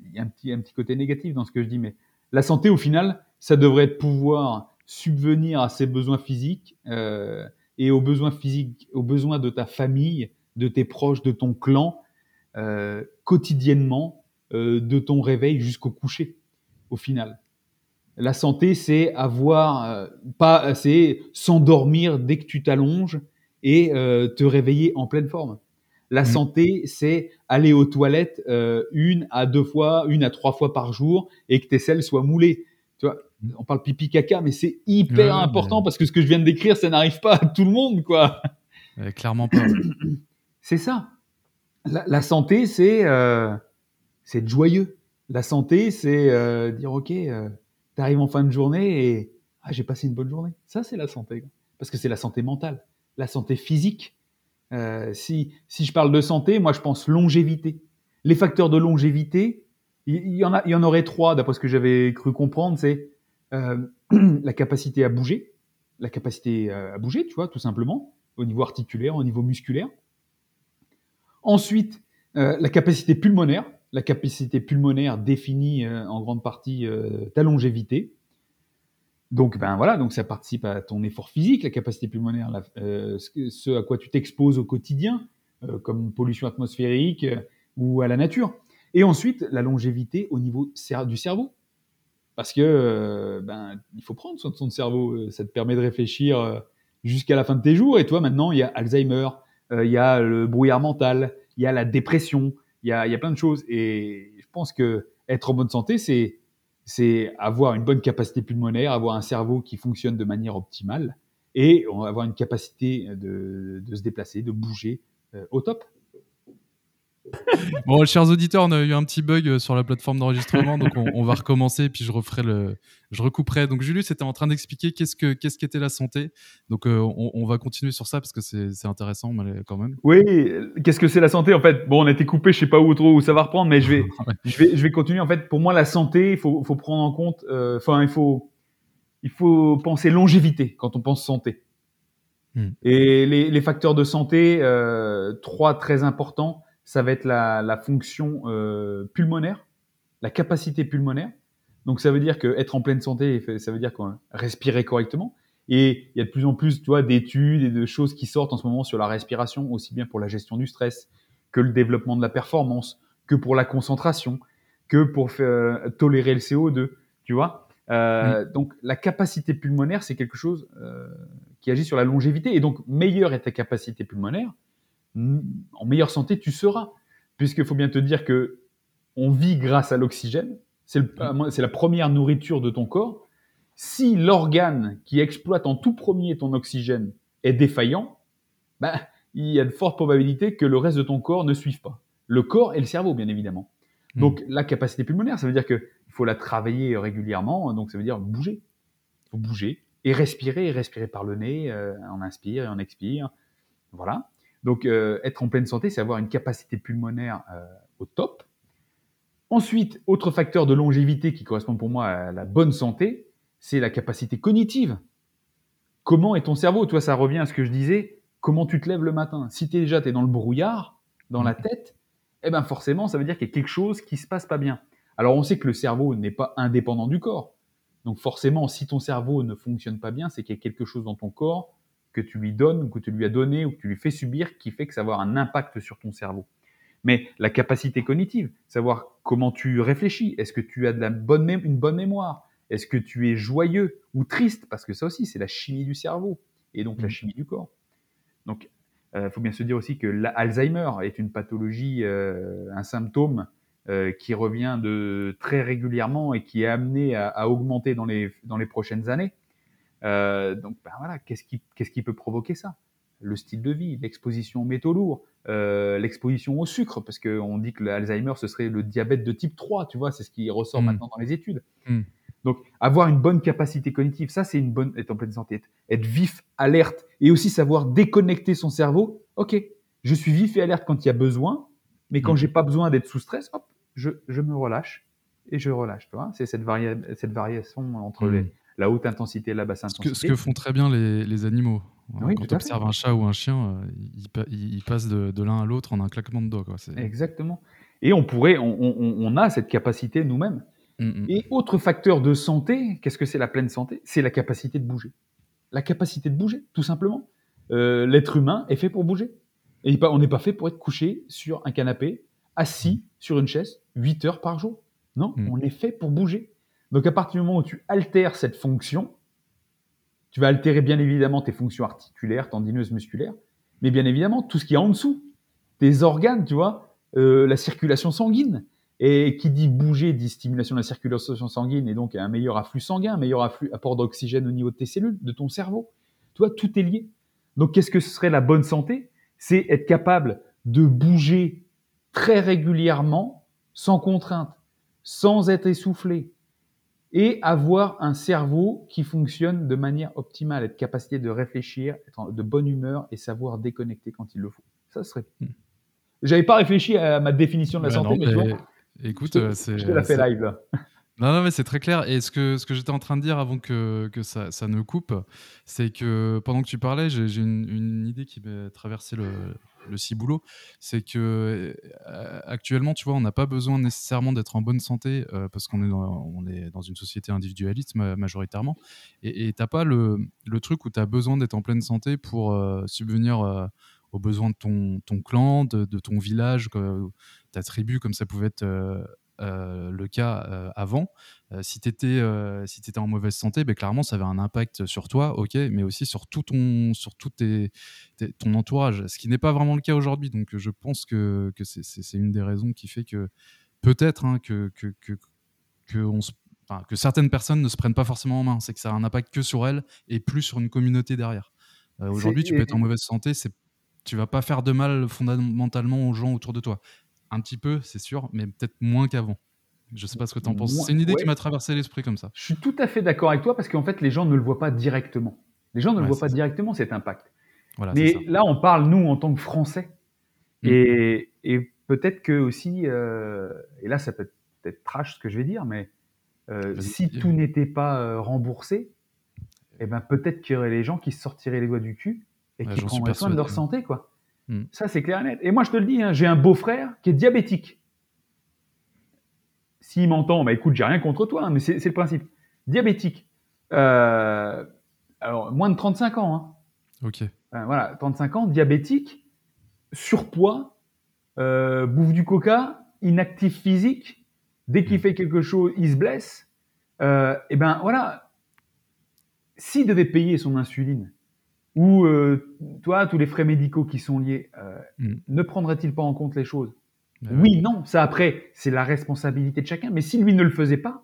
Il y a un petit, un petit côté négatif dans ce que je dis, mais la santé, au final, ça devrait être pouvoir subvenir à ses besoins physiques euh, et aux besoins physiques, aux besoins de ta famille, de tes proches, de ton clan, euh, quotidiennement, euh, de ton réveil jusqu'au coucher, au final. La santé, c'est avoir euh, pas, c'est s'endormir dès que tu t'allonges et euh, te réveiller en pleine forme. La mmh. santé, c'est aller aux toilettes euh, une à deux fois, une à trois fois par jour et que tes selles soient moulées. Tu vois, on parle pipi caca, mais c'est hyper important parce que ce que je viens de décrire, ça n'arrive pas à tout le monde, quoi. clairement pas. <clears throat> c'est ça. La, la santé, c'est c'est joyeux. La santé, c'est dire ok tu arrives en fin de journée et ah, j'ai passé une bonne journée. Ça, c'est la santé. Parce que c'est la santé mentale, la santé physique. Euh, si, je parle de santé, moi, je pense longévité. Les facteurs de longévité, il y, en aurait trois, d'après ce que j'avais cru comprendre. C'est euh, <clears throat> la capacité à bouger, la capacité euh, à bouger, tu vois, tout simplement, au niveau articulaire, au niveau musculaire. Ensuite, la capacité pulmonaire, la capacité pulmonaire définit en grande partie ta longévité. Donc, ben voilà, donc ça participe à ton effort physique, la capacité pulmonaire, euh, ce, à quoi tu t'exposes au quotidien, comme pollution atmosphérique ou à la nature. Et ensuite, la longévité au niveau du cerveau. Parce que ben, il faut prendre soin de son cerveau. Ça te permet de réfléchir jusqu'à la fin de tes jours. Et toi, maintenant, il y a Alzheimer, il y a le brouillard mental, il y a la dépression, il y a, plein de choses. Et je pense que être en bonne santé, c'est c'est avoir une bonne capacité pulmonaire, avoir un cerveau qui fonctionne de manière optimale et avoir une capacité de, se déplacer, de bouger euh, au top. Bon, chers auditeurs, on a eu un petit bug euh, sur la plateforme d'enregistrement, donc on, va recommencer, puis je referai le, je recouperai. Donc Julius était en train d'expliquer qu'est-ce que qu'est-ce qu'était la santé. Donc euh, on, va continuer sur ça parce que c'est intéressant quand même. Oui, qu'est-ce que c'est la santé en fait? Bon, on a été coupé, je sais pas où trop où ça va reprendre, mais je vais <laughs> je vais je vais continuer. En fait, pour moi, la santé, il faut faut prendre en compte. Euh, enfin, il faut il faut penser longévité quand on pense santé. Hmm. Et les, les, facteurs de santé, trois très importants ça va être la, fonction euh, pulmonaire, la capacité pulmonaire. Donc ça veut dire que être en pleine santé, ça veut dire qu'on respirer correctement. Et il y a de plus en plus, tu vois, d'études et de choses qui sortent en ce moment sur la respiration, aussi bien pour la gestion du stress que le développement de la performance, que pour la concentration, que pour faire, tolérer le CO2, tu vois. Euh, donc la capacité pulmonaire, c'est quelque chose euh, qui agit sur la longévité. Et donc meilleure est ta capacité pulmonaire, en meilleure santé tu seras. Puisqu'il faut bien te dire que on vit grâce à l'oxygène. C'est la première nourriture de ton corps. Si l'organe qui exploite en tout premier ton oxygène est défaillant, ben, il y a de fortes probabilités que le reste de ton corps ne suive pas. Le corps et le cerveau, bien évidemment. Hmm. Donc, la capacité pulmonaire, ça veut dire qu'il faut la travailler régulièrement. Donc, ça veut dire bouger. Il faut bouger et respirer, et respirer par le nez. Euh, on inspire et on expire. Voilà. Donc, euh, être en pleine santé, c'est avoir une capacité pulmonaire euh, au top. Ensuite, autre facteur de longévité qui correspond pour moi à la bonne santé, c'est la capacité cognitive. Comment est ton cerveau? Toi, ça revient à ce que je disais. Comment tu te lèves le matin? Si es déjà es dans le brouillard, dans la tête, eh ben forcément, ça veut dire qu'il y a quelque chose qui se passe pas bien. Alors, on sait que le cerveau n'est pas indépendant du corps. Donc forcément, si ton cerveau ne fonctionne pas bien, c'est qu'il y a quelque chose dans ton corps que tu lui donnes, que tu lui as donné ou que tu lui fais subir qui fait que ça va avoir un impact sur ton cerveau. Mais la capacité cognitive, savoir comment tu réfléchis, est-ce que tu as de la bonne une bonne mémoire, est-ce que tu es joyeux ou triste, parce que ça aussi c'est la chimie du cerveau et donc la mmh. chimie du corps. Donc il euh, faut bien se dire aussi que l'Alzheimer est une pathologie, euh, un symptôme euh, qui revient de très régulièrement et qui est amené à, à augmenter dans les, dans les prochaines années. Euh, donc ben voilà, qu'est-ce qui, qu'est-ce qui peut provoquer ça? Le style de vie, l'exposition aux métaux lourds, euh, l'exposition au sucre, parce qu'on dit que l'Alzheimer, ce serait le diabète de type 3, tu vois, c'est ce qui ressort Mm. maintenant dans les études. Mm. Donc, avoir une bonne capacité cognitive, ça, c'est une bonne, être en pleine santé, être- être vif, alerte, et aussi savoir déconnecter son cerveau. Ok, je suis vif et alerte quand il y a besoin, mais quand Mm. j'ai pas besoin d'être sous stress, hop, je, je me relâche et je relâche. Tu vois, c'est cette, varia- cette variation entre Mm. les, la haute intensité et la basse Ce que, intensité. ce que font très bien les, les animaux. Oui, Quand tu fait. observes un chat ou un chien, euh, ils, pa- ils- ils passent de, de l'un à l'autre en un claquement de doigts. Quoi. Exactement. Et on pourrait, on, on- on a cette capacité nous-mêmes. Mm, mm. Et autre facteur de santé, qu'est-ce que c'est la pleine santé? C'est la capacité de bouger. La capacité de bouger, tout simplement. Euh, L'être humain est fait pour bouger. Et il on n'est pas fait pour être couché sur un canapé, assis sur une chaise, 8 heures par jour. Non, Mm. on est fait pour bouger. Donc à partir du moment où tu altères cette fonction, tu vas altérer bien évidemment tes fonctions articulaires, tendineuses, musculaires, mais bien évidemment tout ce qui est en dessous, tes organes, tu vois, euh, la circulation sanguine. Et qui dit bouger dit stimulation de la circulation sanguine et donc un meilleur afflux sanguin, un meilleur afflux, apport d'oxygène au niveau de tes cellules, de ton cerveau. Tu vois, tout est lié. Donc qu'est-ce que ce serait la bonne santé? C'est être capable de bouger très régulièrement, sans contrainte, sans être essoufflé, et avoir un cerveau qui fonctionne de manière optimale, être capacité de réfléchir, être de bonne humeur et savoir déconnecter quand il le faut. Ça serait. Hmm. J'avais pas réfléchi à ma définition de la Ouais, santé, non, mais, tu mais vois, écoute, je te, euh, c'est. je te la fais live là. <laughs> Non, non, mais c'est très clair. Et ce que, ce que j'étais en train de dire avant que, que ça, ça ne coupe, c'est que pendant que tu parlais, j'ai j'ai une, une idée qui m'a traversé le, le ciboulot. C'est que euh, actuellement, tu vois, on n'a pas besoin nécessairement d'être en bonne santé euh, parce qu'on est, dans- une société individualiste ma- majoritairement. Et tu n'as pas le, truc où tu as besoin d'être en pleine santé pour euh, subvenir aux besoins de ton, clan, de, de ton village, ta tribu, comme ça pouvait être. Euh, le cas euh, avant. Euh, si tu étais, si en mauvaise santé, ben, clairement, ça avait un impact sur toi, ok, mais aussi sur tout ton, sur tout tes- tes- ton entourage, ce qui n'est pas vraiment le cas aujourd'hui. Donc, je pense que, que c'est- une des raisons qui fait que peut-être hein, que, que, que, que on se- enfin, que certaines personnes ne se prennent pas forcément en main. C'est que ça a un impact que sur elles et plus sur une communauté derrière. Aujourd'hui, tu peux être en mauvaise santé, c'est tu vas pas faire de mal fondamentalement aux gens autour de toi. Un petit peu, c'est sûr, mais peut-être moins qu'avant. Je sais pas ce que tu en penses. C'est une idée qui m'a traversé l'esprit comme ça. Je suis tout à fait d'accord avec toi parce qu'en fait, les gens ne le voient pas directement. Les gens ne le voient pas ça. directement cet impact. Voilà, Mais là, on parle, nous, en tant que Français. Mm. Et, et peut-être que aussi, euh, et là, ça peut être trash ce que je vais dire, mais euh, si tout n'était pas euh, remboursé, eh ben, peut-être qu'il y aurait les gens qui se sortiraient les doigts du cul et Ouais, qui prendraient soin de leur santé. quoi. Mm. Ça, c'est clair et net. Et moi, je te le dis, hein, j'ai un beau-frère qui est diabétique. S'il m'entend, bah écoute, j'ai rien contre toi, hein, mais c'est le principe. Diabétique. Euh, alors, moins de 35 ans. Hein. Ok. Euh, voilà, 35 ans, diabétique, surpoids, euh, bouffe du coca, inactif physique. Dès qu'il Mm. fait quelque chose, il se blesse. Euh, et ben voilà, s'il devait payer son insuline ou euh, toi tous les frais médicaux qui sont liés, euh, Mm. ne prendrait-il pas en compte les choses? Bah Oui, non, ça après, c'est la responsabilité de chacun. Mais si lui ne le faisait pas,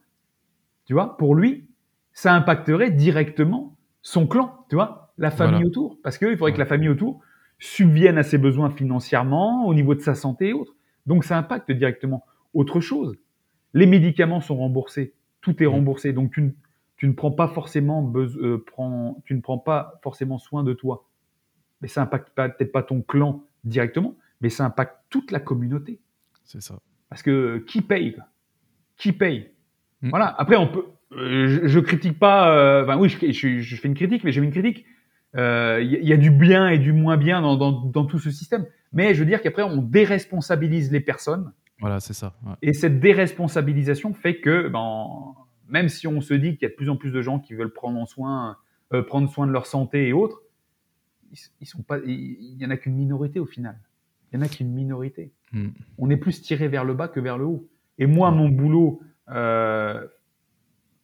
tu vois, pour lui, ça impacterait directement son clan, tu vois, la famille Voilà. autour. Parce qu'il faudrait que la famille autour subvienne à ses besoins financièrement, au niveau de sa santé et autres. Donc ça impacte directement autre chose. Les médicaments sont remboursés, tout est Mm. remboursé. Donc tu tu ne prends pas forcément euh, prends- tu ne prends pas forcément soin de toi. Mais ça impacte peut-être pas ton clan directement, mais ça impacte toute la communauté. C'est ça. Parce que qui paye Qui paye? Mm. Voilà. Après, on peut. euh, je, je critique pas. euh, Enfin, oui, je, je- je fais une critique, mais j'ai une critique. Euh, Il y, a- il y a du bien et du moins bien dans, dans- dans tout ce système. Mais je veux dire qu'après, on déresponsabilise les personnes. Voilà, c'est ça. ouais. Et cette déresponsabilisation fait que, ben, même si on se dit qu'il y a de plus en plus de gens qui veulent prendre en soin, euh, prendre soin de leur santé et autres, ils, sont pas. Il y en a qu'une minorité au final. Il y en a qu'une minorité Mm. on est plus tiré vers le bas que vers le haut. Et moi, mon boulot, euh,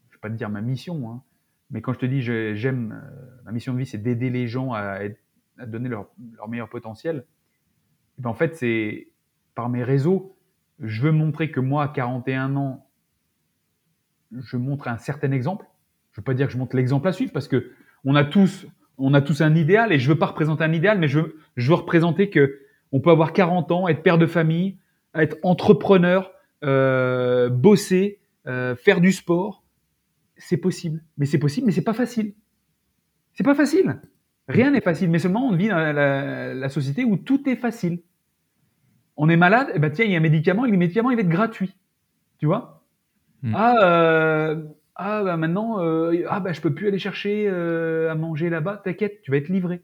je vais pas te dire ma mission, hein, mais quand je te dis j'aime, euh, ma mission de vie, c'est d'aider les gens à, être- à donner leur, leur meilleur potentiel. Et ben, en fait, c'est par mes réseaux, je veux montrer que moi, à 41 ans, je montre un certain exemple. Je veux pas dire que je montre l'exemple à suivre parce que on a tous, on a tous un idéal et je veux pas représenter un idéal, mais je veux, je veux représenter que on peut avoir 40 ans, être père de famille, être entrepreneur, euh, bosser, euh, faire du sport. C'est possible. Mais c'est possible, mais c'est pas facile. C'est pas facile. Rien n'est facile, mais seulement on vit dans la, la, société où tout est facile. On est malade, et eh ben tiens, il y a un médicament, et le médicament il va être gratuit. Tu vois? Mm. Ah, euh, ah bah maintenant, euh, ah bah je peux plus aller chercher euh, à manger là-bas. T'inquiète, tu vas être livré.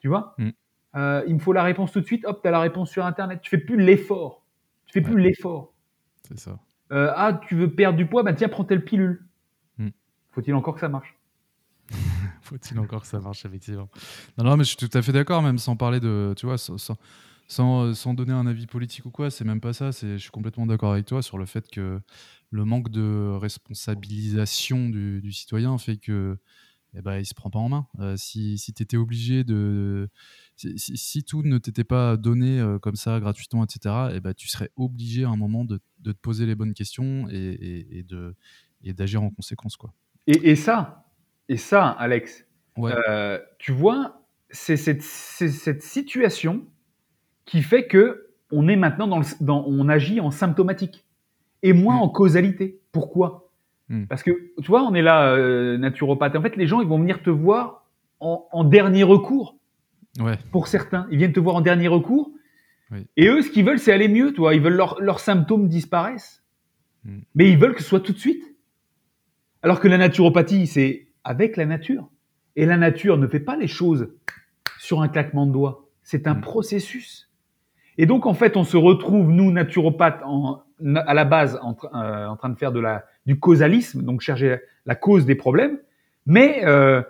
Tu vois mm. Il me faut la réponse tout de suite. Hop, tu as la réponse sur Internet. Tu fais plus l'effort. Tu fais plus l'effort. C'est ça. Ah, tu veux perdre du poids? Bah tiens, prends telle pilule. Mm. Faut-il encore que ça marche? <laughs> Faut-il encore que ça marche, effectivement. Non, non, mais je suis tout à fait d'accord, même sans parler de, tu vois, sans, sans, sans, donner un avis politique ou quoi, c'est même pas ça. Je suis complètement d'accord avec toi sur le fait que le manque de responsabilisation du, citoyen fait que eh ben, il se prend pas en main. Euh, si si tu étais obligé de. Si, tout ne t'était pas donné euh, comme ça gratuitement, etc., eh ben, tu serais obligé à un moment de, de te poser les bonnes questions et, et, de et d'agir en conséquence. Quoi. Et, et, ça, et ça, Alex, euh, tu vois, c'est cette, cette, situation qui fait que on est maintenant dans, le, dans on agit en symptomatique et moins mm. en causalité. Pourquoi? Mm. Parce que, tu vois, on est là, euh, naturopathe. En fait, les gens, ils vont venir te voir en, dernier recours. Ouais. Pour certains, ils viennent te voir en dernier recours. Et eux, ce qu'ils veulent, c'est aller mieux, toi. Ils veulent leurs symptômes disparaissent. Mm. Mais ils veulent que ce soit tout de suite. Alors que la naturopathie, c'est avec la nature. Et la nature ne fait pas les choses sur un claquement de doigts. C'est un processus. Et donc, en fait, on se retrouve, nous, naturopathes, en, à la base en, euh, en, train de faire de la, du causalisme, donc chercher la cause des problèmes, mais euh,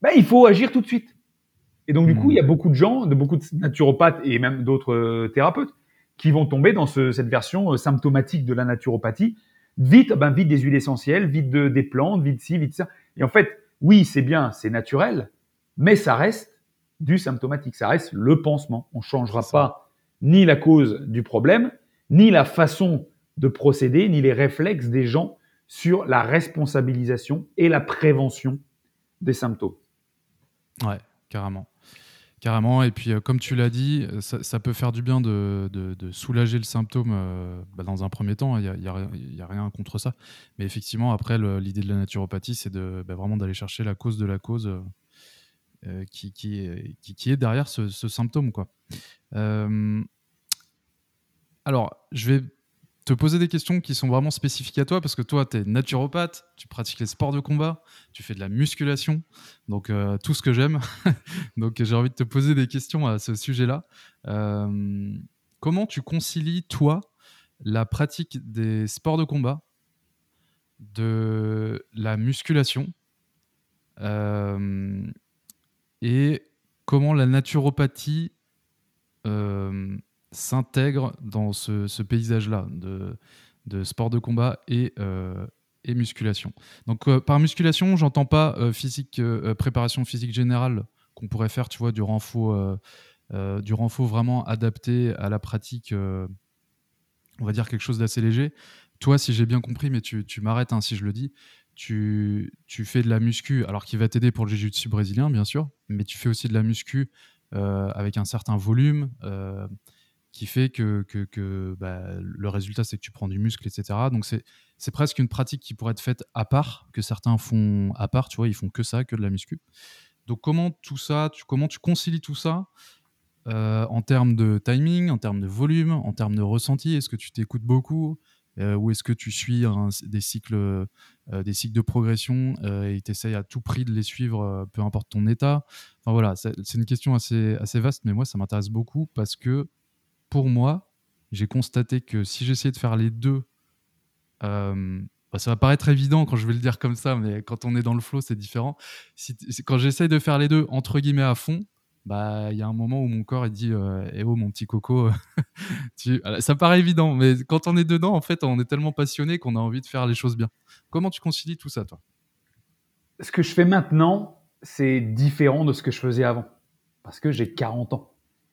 bah, il faut agir tout de suite. Et donc du coup, il y a beaucoup de gens, de beaucoup de naturopathes et même d'autres euh, thérapeutes qui vont tomber dans ce, cette version symptomatique de la naturopathie. Vite, ben vite des huiles essentielles, vite de, des plantes, vite ci, vite ça. Et en fait, oui, c'est bien, c'est naturel, mais ça reste du symptomatique, ça reste le pansement. On changera pas ni la cause du problème, ni la façon de procéder ni les réflexes des gens sur la responsabilisation et la prévention des symptômes. Ouais, carrément. Carrément. Et puis, euh, comme tu l'as dit, ça, peut faire du bien de, soulager le symptôme euh, bah, dans un premier temps. Il n'y a, rien contre ça. Mais effectivement, après, l'idée de la naturopathie, c'est de, bah, vraiment d'aller chercher la cause de la cause euh, qui, qui, qui, est derrière ce, ce symptôme. Quoi. Alors, je vais te poser des questions qui sont vraiment spécifiques à toi parce que toi, tu es naturopathe, tu pratiques les sports de combat, tu fais de la musculation, donc euh, tout ce que j'aime. <laughs> donc j'ai envie de te poser des questions à ce sujet-là. Euh, comment tu concilies, toi, la pratique des sports de combat, de la musculation euh, et comment la naturopathie s'intègre dans ce, paysage-là de, sport de combat et, euh, musculation. Donc euh, par musculation, j'entends pas euh, physique, préparation physique générale qu'on pourrait faire, tu vois, du renfort, du renfort vraiment adapté à la pratique. on va dire quelque chose d'assez léger. Toi, si j'ai bien compris, mais tu, m'arrêtes hein, si je le dis, tu, tu, fais de la muscu, alors qui va t'aider pour le jiu-jitsu brésilien, bien sûr, mais tu fais aussi de la muscu avec un certain volume, qui fait que, que, bah, le résultat, c'est que tu prends du muscle, etc. Donc, c'est presque une pratique qui pourrait être faite à part, que certains font à part, tu vois, ils font que ça, que de la muscu. Donc, comment tout ça, comment tu concilies tout ça euh, en termes de timing, en termes de volume, en termes de ressenti? Est-ce que tu t'écoutes beaucoup euh, ou est-ce que tu suis des, cycles, euh, des cycles de progression et tu essayes à tout prix de les suivre, peu importe ton état? Enfin voilà, c'est une question assez, assez vaste, mais moi ça m'intéresse beaucoup parce que pour moi, j'ai constaté que si j'essayais de faire les deux, euh, bah, ça va paraître évident quand je vais le dire comme ça, mais quand on est dans le flow, c'est différent. Si, quand j'essaye de faire les deux entre guillemets à fond, bah il y a un moment où mon corps dit euh, eh oh mon petit coco <laughs> ça paraît évident mais quand on est dedans en fait on est tellement passionné qu'on a envie de faire les choses bien. Comment tu concilies tout ça toi? Ce que je fais maintenant c'est différent de ce que je faisais avant parce que j'ai 40 ans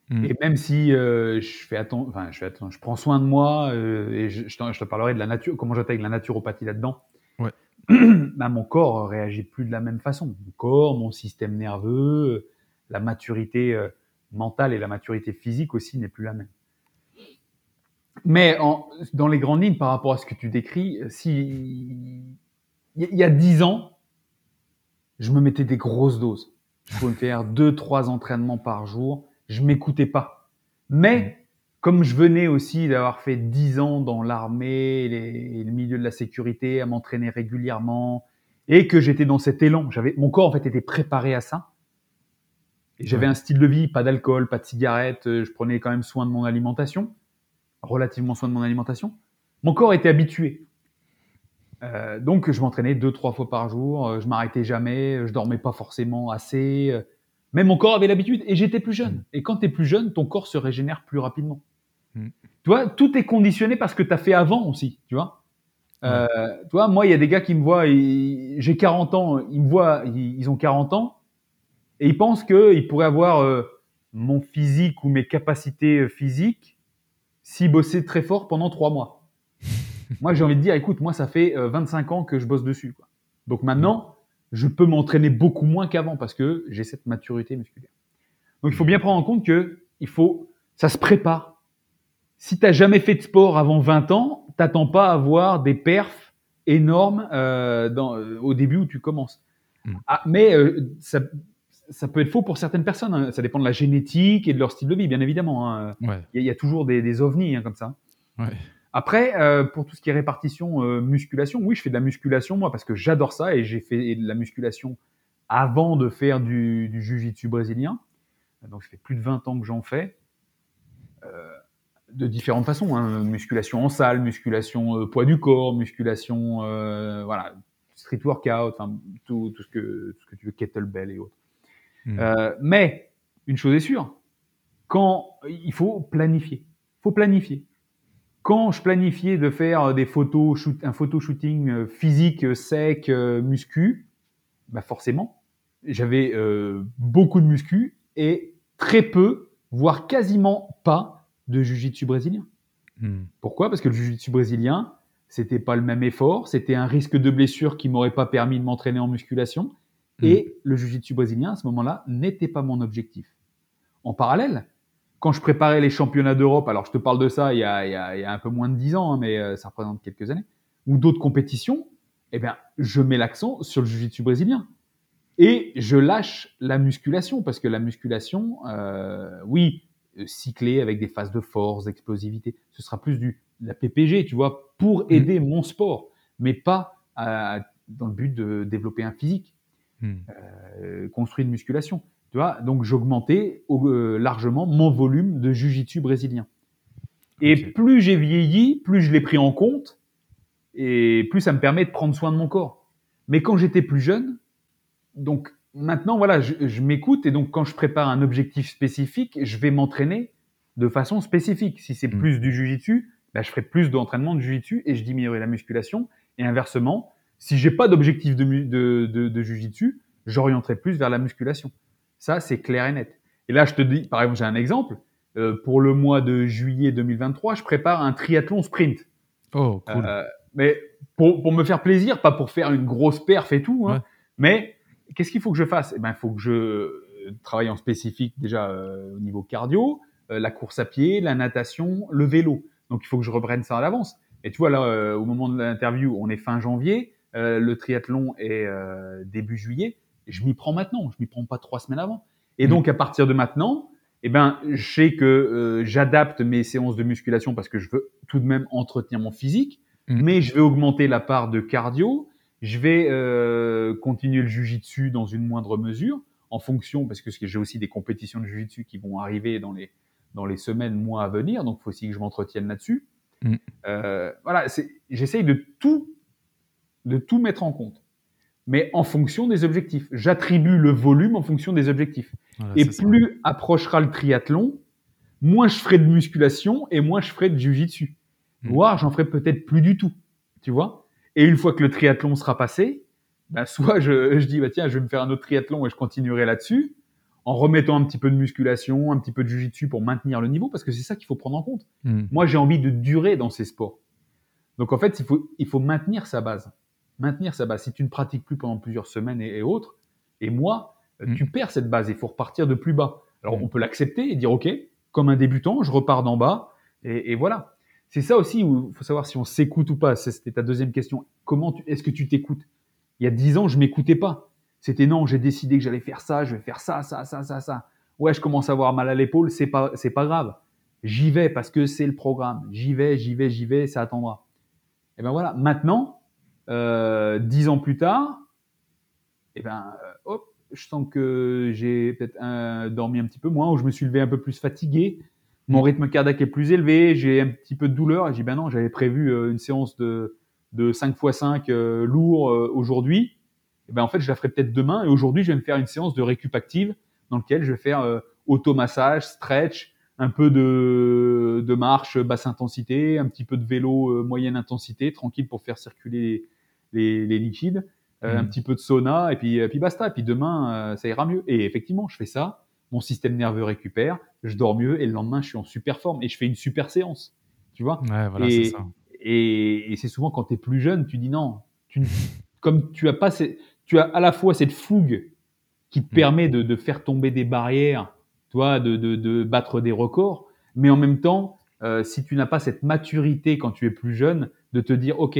Mm. Et même si euh, je fais attention, enfin, je fais attention, je prends soin de moi euh, et je, je, te parlerai de la nature, comment j'attaque la naturopathie là-dedans. Ouais. <clears throat> bah, mon corps réagit plus de la même façon. Mon corps, mon système nerveux, la maturité euh, mentale et la maturité physique aussi n'est plus la même. Mais en, dans les grandes lignes, par rapport à ce que tu décris, si il y a dix ans, je me mettais des grosses doses. Je pouvais me faire deux, trois entraînements par jour. Je m'écoutais pas. Mais comme je venais aussi d'avoir fait dix ans dans l'armée et le milieu de la sécurité, à m'entraîner régulièrement, et que j'étais dans cet élan, j'avais mon corps en fait était préparé à ça. Et j'avais un style de vie, pas d'alcool, pas de cigarettes. Euh, je prenais quand même soin de mon alimentation, relativement soin de mon alimentation. Mon corps était habitué. Euh, donc je m'entraînais deux trois fois par jour, euh, je m'arrêtais jamais, je dormais pas forcément assez. Euh, mais mon corps avait l'habitude et j'étais plus jeune. Et quand tu es plus jeune, ton corps se régénère plus rapidement. Mm. Tu vois, tout est conditionné parce que tu as fait avant aussi, tu vois. Euh, tu vois, moi, il y a des gars qui me voient, j'ai 40 ans, ils me voient, ils, ont 40 ans, et ils pensent qu'ils pourraient avoir mon physique ou mes capacités physiques s'ils bossaient très fort pendant trois mois <laughs> moi, j'ai envie de dire, écoute, moi, ça fait 25 euh, ans que je bosse dessus. Quoi. Donc maintenant, je peux m'entraîner beaucoup moins qu'avant parce que j'ai cette maturité musculaire. Donc il faut bien prendre en compte que il faut, ça se prépare. Si tu n'as jamais fait de sport avant 20 ans, t'attends pas à avoir des perfs énormes euh, dans, euh, au début où tu commences. Mm. Ah, mais euh, ça, ça peut être faux pour certaines personnes. Hein. Ça dépend de la génétique et de leur style de vie, bien évidemment. Hein. Il ouais. y, y, a toujours des, des ovnis hein, comme ça. Ouais. Après, euh, pour tout ce qui est répartition euh, musculation, oui, je fais de la musculation moi parce que j'adore ça et j'ai fait de la musculation avant de faire du, du jiu-jitsu brésilien. Donc, ça fait plus de 20 ans que j'en fais. Euh, de différentes façons, hein. musculation en salle, musculation euh, poids du corps, musculation, euh, voilà, street workout, enfin tout, tout, ce que tout ce que tu veux, kettlebell et autres. Mmh. mais une chose est sûre, quand il faut planifier, faut planifier quand je planifiais de faire euh, des photos, shoot, un photo shooting euh, physique euh, sec, muscu, bah forcément, j'avais euh, beaucoup de muscu et très peu, voire quasiment pas de jiu-jitsu brésilien. Hmm. Pourquoi? Parce que le jiu-jitsu brésilien, c'était pas le même effort, c'était un risque de blessure qui m'aurait pas permis de m'entraîner en musculation. Hmm. Et le jiu-jitsu brésilien, à ce moment-là, n'était pas mon objectif. En parallèle, quand je préparais les championnats d'Europe, alors je te parle de ça il y a, il y a, il y a un peu moins de dix ans, hein, mais euh, ça représente quelques années, ou d'autres compétitions, eh bien, je mets l'accent sur le jiu-jitsu brésilien. Et je lâche la musculation, parce que la musculation, euh, oui, euh, cycler avec des phases de force, d'explosivité, ce sera plus du la PPG, tu vois, pour mmh. aider mmh. mon sport, mais pas à, dans le but de développer un physique, mmh. euh, construire une musculation. Tu vois, donc j'augmentais euh, largement mon volume de jujitsu brésilien. Et okay. plus j'ai vieilli, plus je l'ai pris en compte, et plus ça me permet de prendre soin de mon corps. Mais quand j'étais plus jeune, donc maintenant voilà, je, je m'écoute et donc quand je prépare un objectif spécifique, je vais m'entraîner de façon spécifique. Si c'est mmh. plus du jujitsu, ben, je ferai plus d'entraînement de jujitsu et je diminuerai la musculation. Et inversement, si j'ai pas d'objectif de, de, de, de jujitsu, j'orienterai plus vers la musculation. Ça, c'est clair et net. Et là, je te dis, par exemple, j'ai un exemple. Euh, pour le mois de juillet 2023, je prépare un triathlon sprint. Oh, cool. Euh, mais pour, pour, me faire plaisir, pas pour faire une grosse perf et tout. Hein, ouais. Mais qu'est-ce qu'il faut que je fasse? Eh ben, il faut que je travaille en spécifique déjà euh, au niveau cardio, euh, la course à pied, la natation, le vélo. Donc, il faut que je reprenne ça à l'avance. Et tu vois, là, euh, au moment de l'interview, on est fin janvier. Euh, le triathlon est début juillet je m'y prends maintenant, je m'y prends pas trois semaines avant. Et mmh. donc à partir de maintenant, eh ben, je sais que euh, j'adapte mes séances de musculation parce que je veux tout de même entretenir mon physique, mmh. mais je vais augmenter la part de cardio, je vais euh, continuer le jujitsu dans une moindre mesure en fonction parce que j'ai aussi des compétitions de jujitsu qui vont arriver dans les dans les semaines, mois à venir, donc il faut aussi que je m'entretienne là-dessus. Mmh. Euh, voilà, j'essaye de tout de tout mettre en compte mais en fonction des objectifs. J'attribue le volume en fonction des objectifs. Voilà, et plus ça. approchera le triathlon, moins je ferai de musculation et moins je ferai de jujitsu. Mmh. Voire j'en ferai peut-être plus du tout. Tu vois Et une fois que le triathlon sera passé, ben soit je, je dis bah tiens je vais me faire un autre triathlon et je continuerai là-dessus en remettant un petit peu de musculation, un petit peu de jujitsu pour maintenir le niveau, parce que c'est ça qu'il faut prendre en compte. Hmm. Moi, j'ai envie de durer dans ces sports. Donc, en fait, il faut, il faut maintenir sa base. Maintenir sa base. Si tu ne pratiques plus pendant plusieurs semaines et, et autres, et moi, Mm. tu perds cette base. Il faut repartir de plus bas. Alors, Mm. on peut l'accepter et dire, OK, comme un débutant, je repars d'en bas. Et, et voilà. C'est ça aussi où il faut savoir si on s'écoute ou pas. C'était ta deuxième question. Comment est-ce que tu t'écoutes? Il y a dix ans, je m'écoutais pas. C'était non, j'ai décidé que j'allais faire ça, je vais faire ça, ça, ça, ça, ça. Ouais, je commence à avoir mal à l'épaule, c'est pas, c'est pas grave. J'y vais parce que c'est le programme. J'y vais, j'y vais, j'y vais, ça attendra. Et ben voilà. Maintenant, euh, dix ans plus tard, et ben euh, hop, je sens que j'ai peut-être un- dormi un petit peu moins ou je me suis levé un peu plus fatigué. Mon rythme cardiaque est plus élevé, j'ai un petit peu de douleur. Et j'ai dit, ben non, j'avais prévu euh, une séance de, de 5 x 5 euh, lourd euh, aujourd'hui. Et ben en fait, je la ferai peut-être demain. Et aujourd'hui, je vais me faire une séance de récup active dans laquelle je vais faire euh, automassage, stretch, un peu de, de marche basse intensité, un petit peu de vélo euh, moyenne intensité, tranquille pour faire circuler les, les liquides, euh, un Mhm. petit peu de sauna, et puis, et puis basta. Et puis demain, euh, ça ira mieux. Et effectivement, je fais ça, mon système nerveux récupère, je dors mieux, et le lendemain, je suis en super forme, et je fais une super séance. Tu vois Ouais, voilà, et, ça. et, et c'est souvent quand tu es plus jeune, tu dis non. Tu, comme tu as pas, tu as à la fois cette fougue qui te Mm. permet de, de faire tomber des barrières, toi, de, de, de battre des records, mais en même temps, euh, si tu n'as pas cette maturité quand tu es plus jeune, de te dire ok,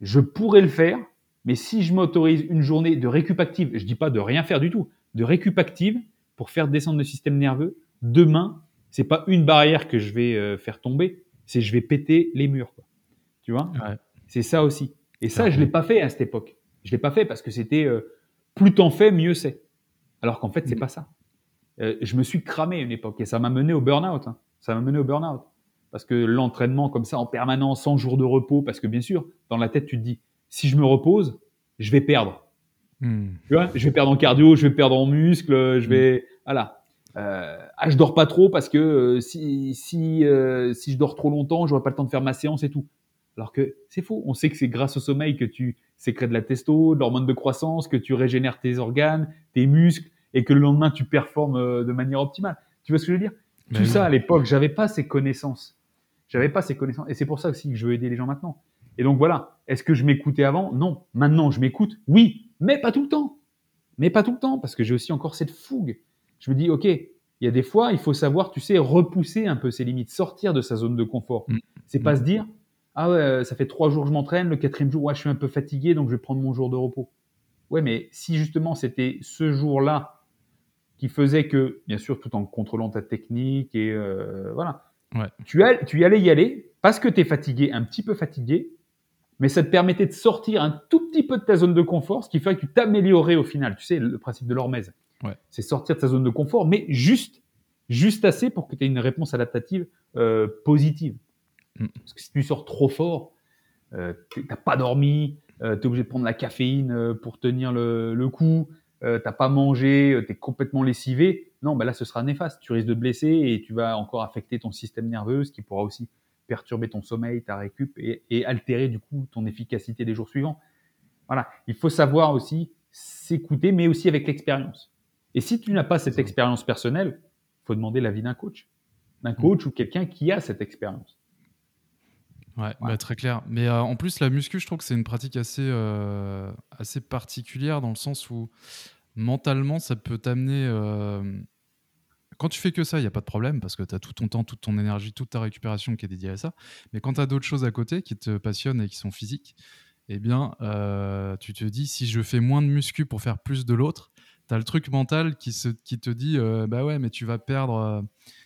je pourrais le faire, mais si je m'autorise une journée de récup active, je dis pas de rien faire du tout, de récup active pour faire descendre le système nerveux, demain, c'est pas une barrière que je vais euh, faire tomber, c'est je vais péter les murs. quoi. Tu vois? Ouais. C'est ça aussi. Et ça, je l'ai pas fait à cette époque. Je l'ai pas fait parce que c'était euh, plus t'en fais, mieux c'est. Alors qu'en fait, c'est Mm. pas ça. Euh, je me suis cramé à une époque et ça m'a mené au burn-out. hein. Ça m'a mené au burn-out. Parce que l'entraînement comme ça en permanence, sans jour de repos, parce que bien sûr, dans la tête, tu te dis, si je me repose, je vais perdre. Hmm. Tu vois, je vais perdre en cardio, je vais perdre en muscle, je vais, voilà. Euh, ah, je dors pas trop parce que euh, si si euh, si je dors trop longtemps, j'aurai pas le temps de faire ma séance et tout. Alors que c'est faux. On sait que c'est grâce au sommeil que tu sécrètes de la testo, de l'hormone de croissance, que tu régénères tes organes, tes muscles, et que le lendemain tu performes de manière optimale. Tu vois ce que je veux dire? Mais Tout oui. ça à l'époque, j'avais pas ces connaissances. J'avais pas ces connaissances, et c'est pour ça aussi que je veux aider les gens maintenant. Et donc voilà. Est-ce que je m'écoutais avant? Non. Maintenant, je m'écoute? Oui, mais pas tout le temps. Mais pas tout le temps, parce que j'ai aussi encore cette fougue. Je me dis, ok, il y a des fois, il faut savoir, tu sais, repousser un peu ses limites, sortir de sa zone de confort. Mm. C'est pas Mm. se dire, ah ouais, ça fait trois jours que je m'entraîne, le quatrième jour, ouais, je suis un peu fatigué, donc je vais prendre mon jour de repos. Ouais, mais si justement c'était ce jour-là qui faisait que, bien sûr, tout en contrôlant ta technique et euh, voilà, Ouais. tu, all- tu y allais y aller parce que tu es fatigué, un petit peu fatigué, mais ça te permettait de sortir un tout petit peu de ta zone de confort, ce qui fait que tu t'améliorais au final. Tu sais, le principe de l'hormèse, Ouais. c'est sortir de sa zone de confort, mais juste, juste assez pour que tu aies une réponse adaptative euh, positive. Mm. Parce que si tu sors trop fort, euh, tu n'as pas dormi, tu es obligé de prendre la caféine euh, pour tenir le, le coup, euh, t'as pas mangé, tu es complètement lessivé, non, bah là ce sera néfaste. Tu risques de te blesser et tu vas encore affecter ton système nerveux, ce qui pourra aussi perturber ton sommeil, ta récup et, et altérer du coup ton efficacité des jours suivants. Voilà, il faut savoir aussi s'écouter, mais aussi avec l'expérience. Et si tu n'as pas cette expérience personnelle, faut demander l'avis d'un coach, d'un coach ou quelqu'un qui a cette expérience. Ouais, bah, très clair. Mais euh, en plus, la muscu, je trouve que c'est une pratique assez, euh, assez particulière dans le sens où mentalement, ça peut t'amener. euh, Quand tu fais que ça, il n'y a pas de problème parce que tu as tout ton temps, toute ton énergie, toute ta récupération qui est dédiée à ça. Mais quand tu as d'autres choses à côté qui te passionnent et qui sont physiques, eh bien, euh, tu te dis si je fais moins de muscu pour faire plus de l'autre, tu as le truc mental qui, te dit euh, bah ouais, mais tu vas perdre.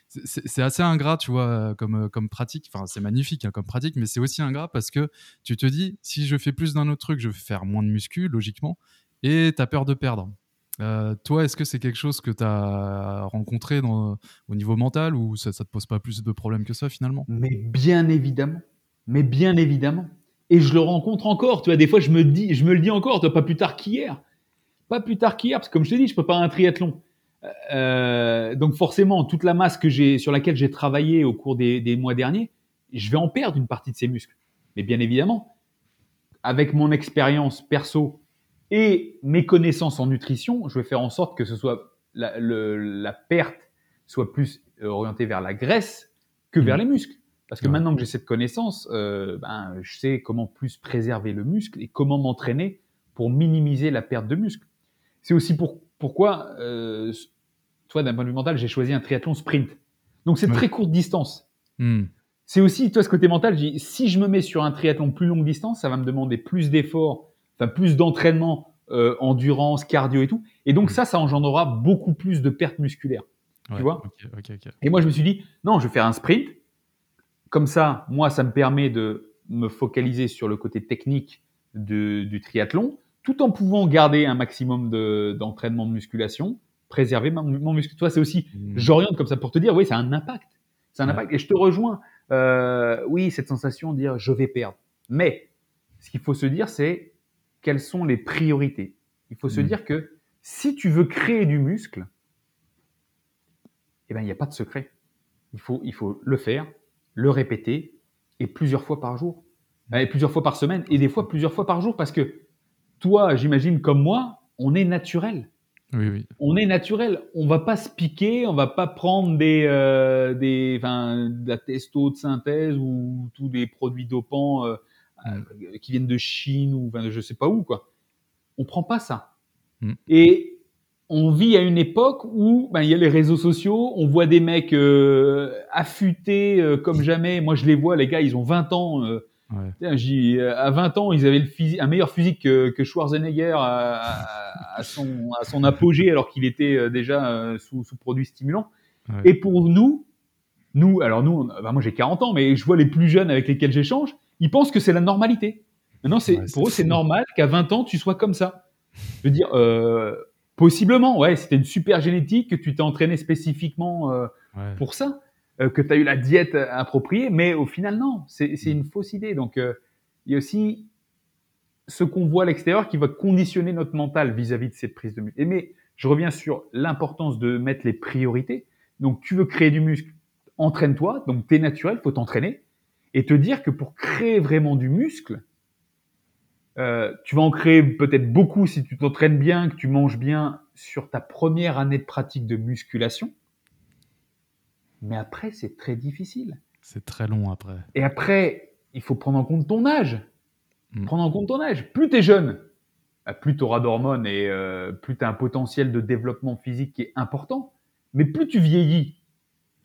c'est- assez ingrat, tu vois, comme, comme pratique. Enfin, c'est magnifique hein, comme pratique, mais c'est aussi ingrat parce que tu te dis, si je fais plus d'un autre truc, je vais faire moins de muscu, logiquement, et tu as peur de perdre. Euh, toi, est-ce que c'est quelque chose que tu as rencontré au niveau mental ou ça, ça te pose pas plus de problèmes que ça finalement? Mais bien évidemment, mais bien évidemment. Et je le rencontre encore. Tu vois, des fois, je me dis, je me le dis encore. Pas plus tard qu'hier, pas plus tard qu'hier, parce que comme je te dis, je pas un triathlon. Euh, donc forcément, toute la masse que j'ai, sur laquelle j'ai travaillé au cours des, des mois derniers, je vais en perdre une partie de ces muscles. Mais bien évidemment, avec mon expérience perso et mes connaissances en nutrition, je vais faire en sorte que ce soit la, le- la perte soit plus euh, orientée vers la graisse que vers Mhm. les muscles. Parce que Ouais. maintenant que j'ai cette connaissance, euh, ben, je sais comment plus préserver le muscle et comment m'entraîner pour minimiser la perte de muscle. C'est aussi pour, pourquoi, euh, toi, d'un point de vue mental, j'ai choisi un triathlon sprint. Donc c'est Ouais. très courte distance. Hmm. C'est aussi, toi, ce côté mental, je dis, si je me mets sur un triathlon plus longue distance, ça va me demander plus d'efforts, enfin plus d'entraînement, euh, endurance, cardio et tout. Et donc Mhm. ça, ça engendrera beaucoup plus de pertes musculaires. Ouais, vois. Et moi, je me suis dit, non, je vais faire un sprint. Comme ça, moi, ça me permet de me focaliser sur le côté technique de- du triathlon, tout en pouvant garder un maximum de- d'entraînement de, musculation, préserver mon, mon muscle. Toi, c'est aussi, Hmm. j'oriente comme ça pour te dire, oui, c'est un impact. C'est un Ouais. impact. Et je te rejoins. Euh, oui, cette sensation de dire, je vais perdre. Mais ce qu'il faut se dire, c'est quelles sont les priorités. Il faut se Mhm. dire que si tu veux créer du muscle, eh ben, il n'y a pas de secret. Il faut, il faut le faire, le répéter, et plusieurs fois par jour. Et plusieurs fois par semaine, et des fois plusieurs fois par jour, parce que toi, j'imagine, comme moi, on est naturel. Oui, oui. On est naturel. On va pas se piquer, on va pas prendre des, euh, des, enfin, de la testo de synthèse ou tous des produits dopants euh, Mm. Euh, qui viennent de Chine ou je sais pas où, quoi. On prend pas ça. Mm. Et on vit à une époque où ben, il y a les réseaux sociaux, on voit des mecs euh, affûtés euh, comme jamais. Moi, je les vois, les gars, ils ont 20 ans. euh, Ouais. Tiens, j'y- à 20 ans, ils avaient le un meilleur physique que, que Schwarzenegger à, à- à son, à son apogée, alors qu'il était déjà sous, stimulants. Ouais. Et pour nous, nous, alors nous, on- bah, moi j'ai 40 ans, mais je vois les plus jeunes avec lesquels j'échange, ils pensent que c'est la normalité. Maintenant, c'est, Ouais, pour eux, c'est normal qu'à 20 ans, tu sois comme ça. Je veux dire, euh, possiblement, ouais, c'était une super génétique, que tu t'es entraîné spécifiquement euh, Ouais. pour ça, euh, que tu as eu la diète appropriée, mais au final, non, c'est une fausse idée. Donc, il y a aussi ce qu'on voit à l'extérieur qui va conditionner notre mental vis-à-vis de cette prise de muscle. Et mais je reviens sur l'importance de mettre les priorités. Donc, tu veux créer du muscle, entraîne-toi. Donc, tu es naturel, faut t'entraîner. Et te dire que pour créer vraiment du muscle, euh, tu vas en créer peut-être beaucoup si tu t'entraînes bien, que tu manges bien sur ta première année de pratique de musculation. Mais après, c'est très difficile. C'est très long après. Et après, il faut prendre en compte ton âge. Mm. Prendre en compte ton âge. Plus tu es jeune, bah, plus tu auras d'hormones et euh, plus tu as un potentiel de développement physique qui est important. Mais plus tu vieillis,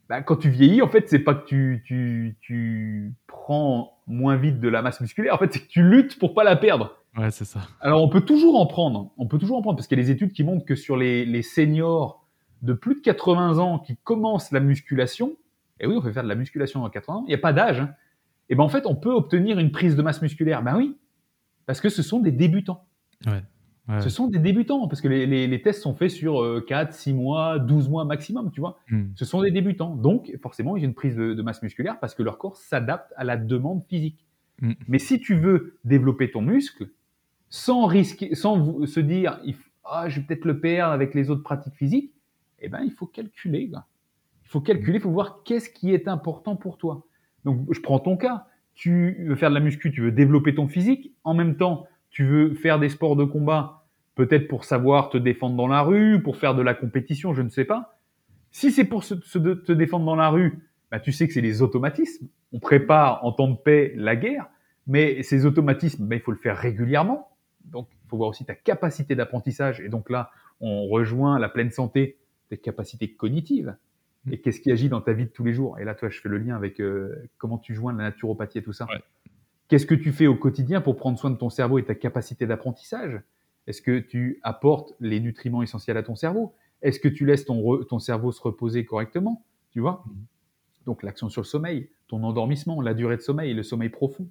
bah, quand tu vieillis, en fait, c'est pas que tu, tu, tu prends moins vite de la masse musculaire, en fait, c'est que tu luttes pour pas la perdre. Ouais, c'est ça. Alors, on peut toujours en prendre. On peut toujours en prendre parce qu'il y a des études qui montrent que sur les, les seniors de plus de 80 ans qui commencent la musculation, et oui, on peut faire de la musculation à 80 ans, il n'y a pas d'âge, hein, et ben en fait, on peut obtenir une prise de masse musculaire. Ben oui, parce que ce sont des débutants. Ouais. Ouais. Ce sont des débutants, parce que les, les- les tests sont faits sur euh, 4, 6 mois, 12 mois maximum, tu vois. Hmm. Ce sont des débutants. Donc, forcément, ils ont une prise de, de masse musculaire parce que leur corps s'adapte à la demande physique. Mm. Mais si tu veux développer ton muscle, sans risquer, sans se dire, ah, je vais peut-être le perdre avec les autres pratiques physiques, eh ben, il faut calculer. gars. Il faut calculer, il faut voir qu'est-ce qui est important pour toi. Donc, je prends ton cas. Tu veux faire de la muscu, tu veux développer ton physique. En même temps, tu veux faire des sports de combat, peut-être pour savoir te défendre dans la rue, pour faire de la compétition, je ne sais pas. Si c'est pour se, se- de- te défendre dans la rue, bah, tu sais que c'est les automatismes. On prépare en temps de paix la guerre, mais ces automatismes, bah, il faut le faire régulièrement. Donc, il faut voir aussi ta capacité d'apprentissage. Et donc là, on rejoint la pleine santé, tes capacités cognitives. Et qu'est-ce qui agit dans ta vie de tous les jours? Et là, toi, je fais le lien avec euh, comment tu joins la naturopathie et tout ça. Ouais. Qu'est-ce que tu fais au quotidien pour prendre soin de ton cerveau et ta capacité d'apprentissage? Est-ce que tu apportes les nutriments essentiels à ton cerveau? Est-ce que tu laisses ton, re- ton cerveau se reposer correctement Tu vois? Mhm. Donc l'action sur le sommeil, ton endormissement, la durée de sommeil, le sommeil profond.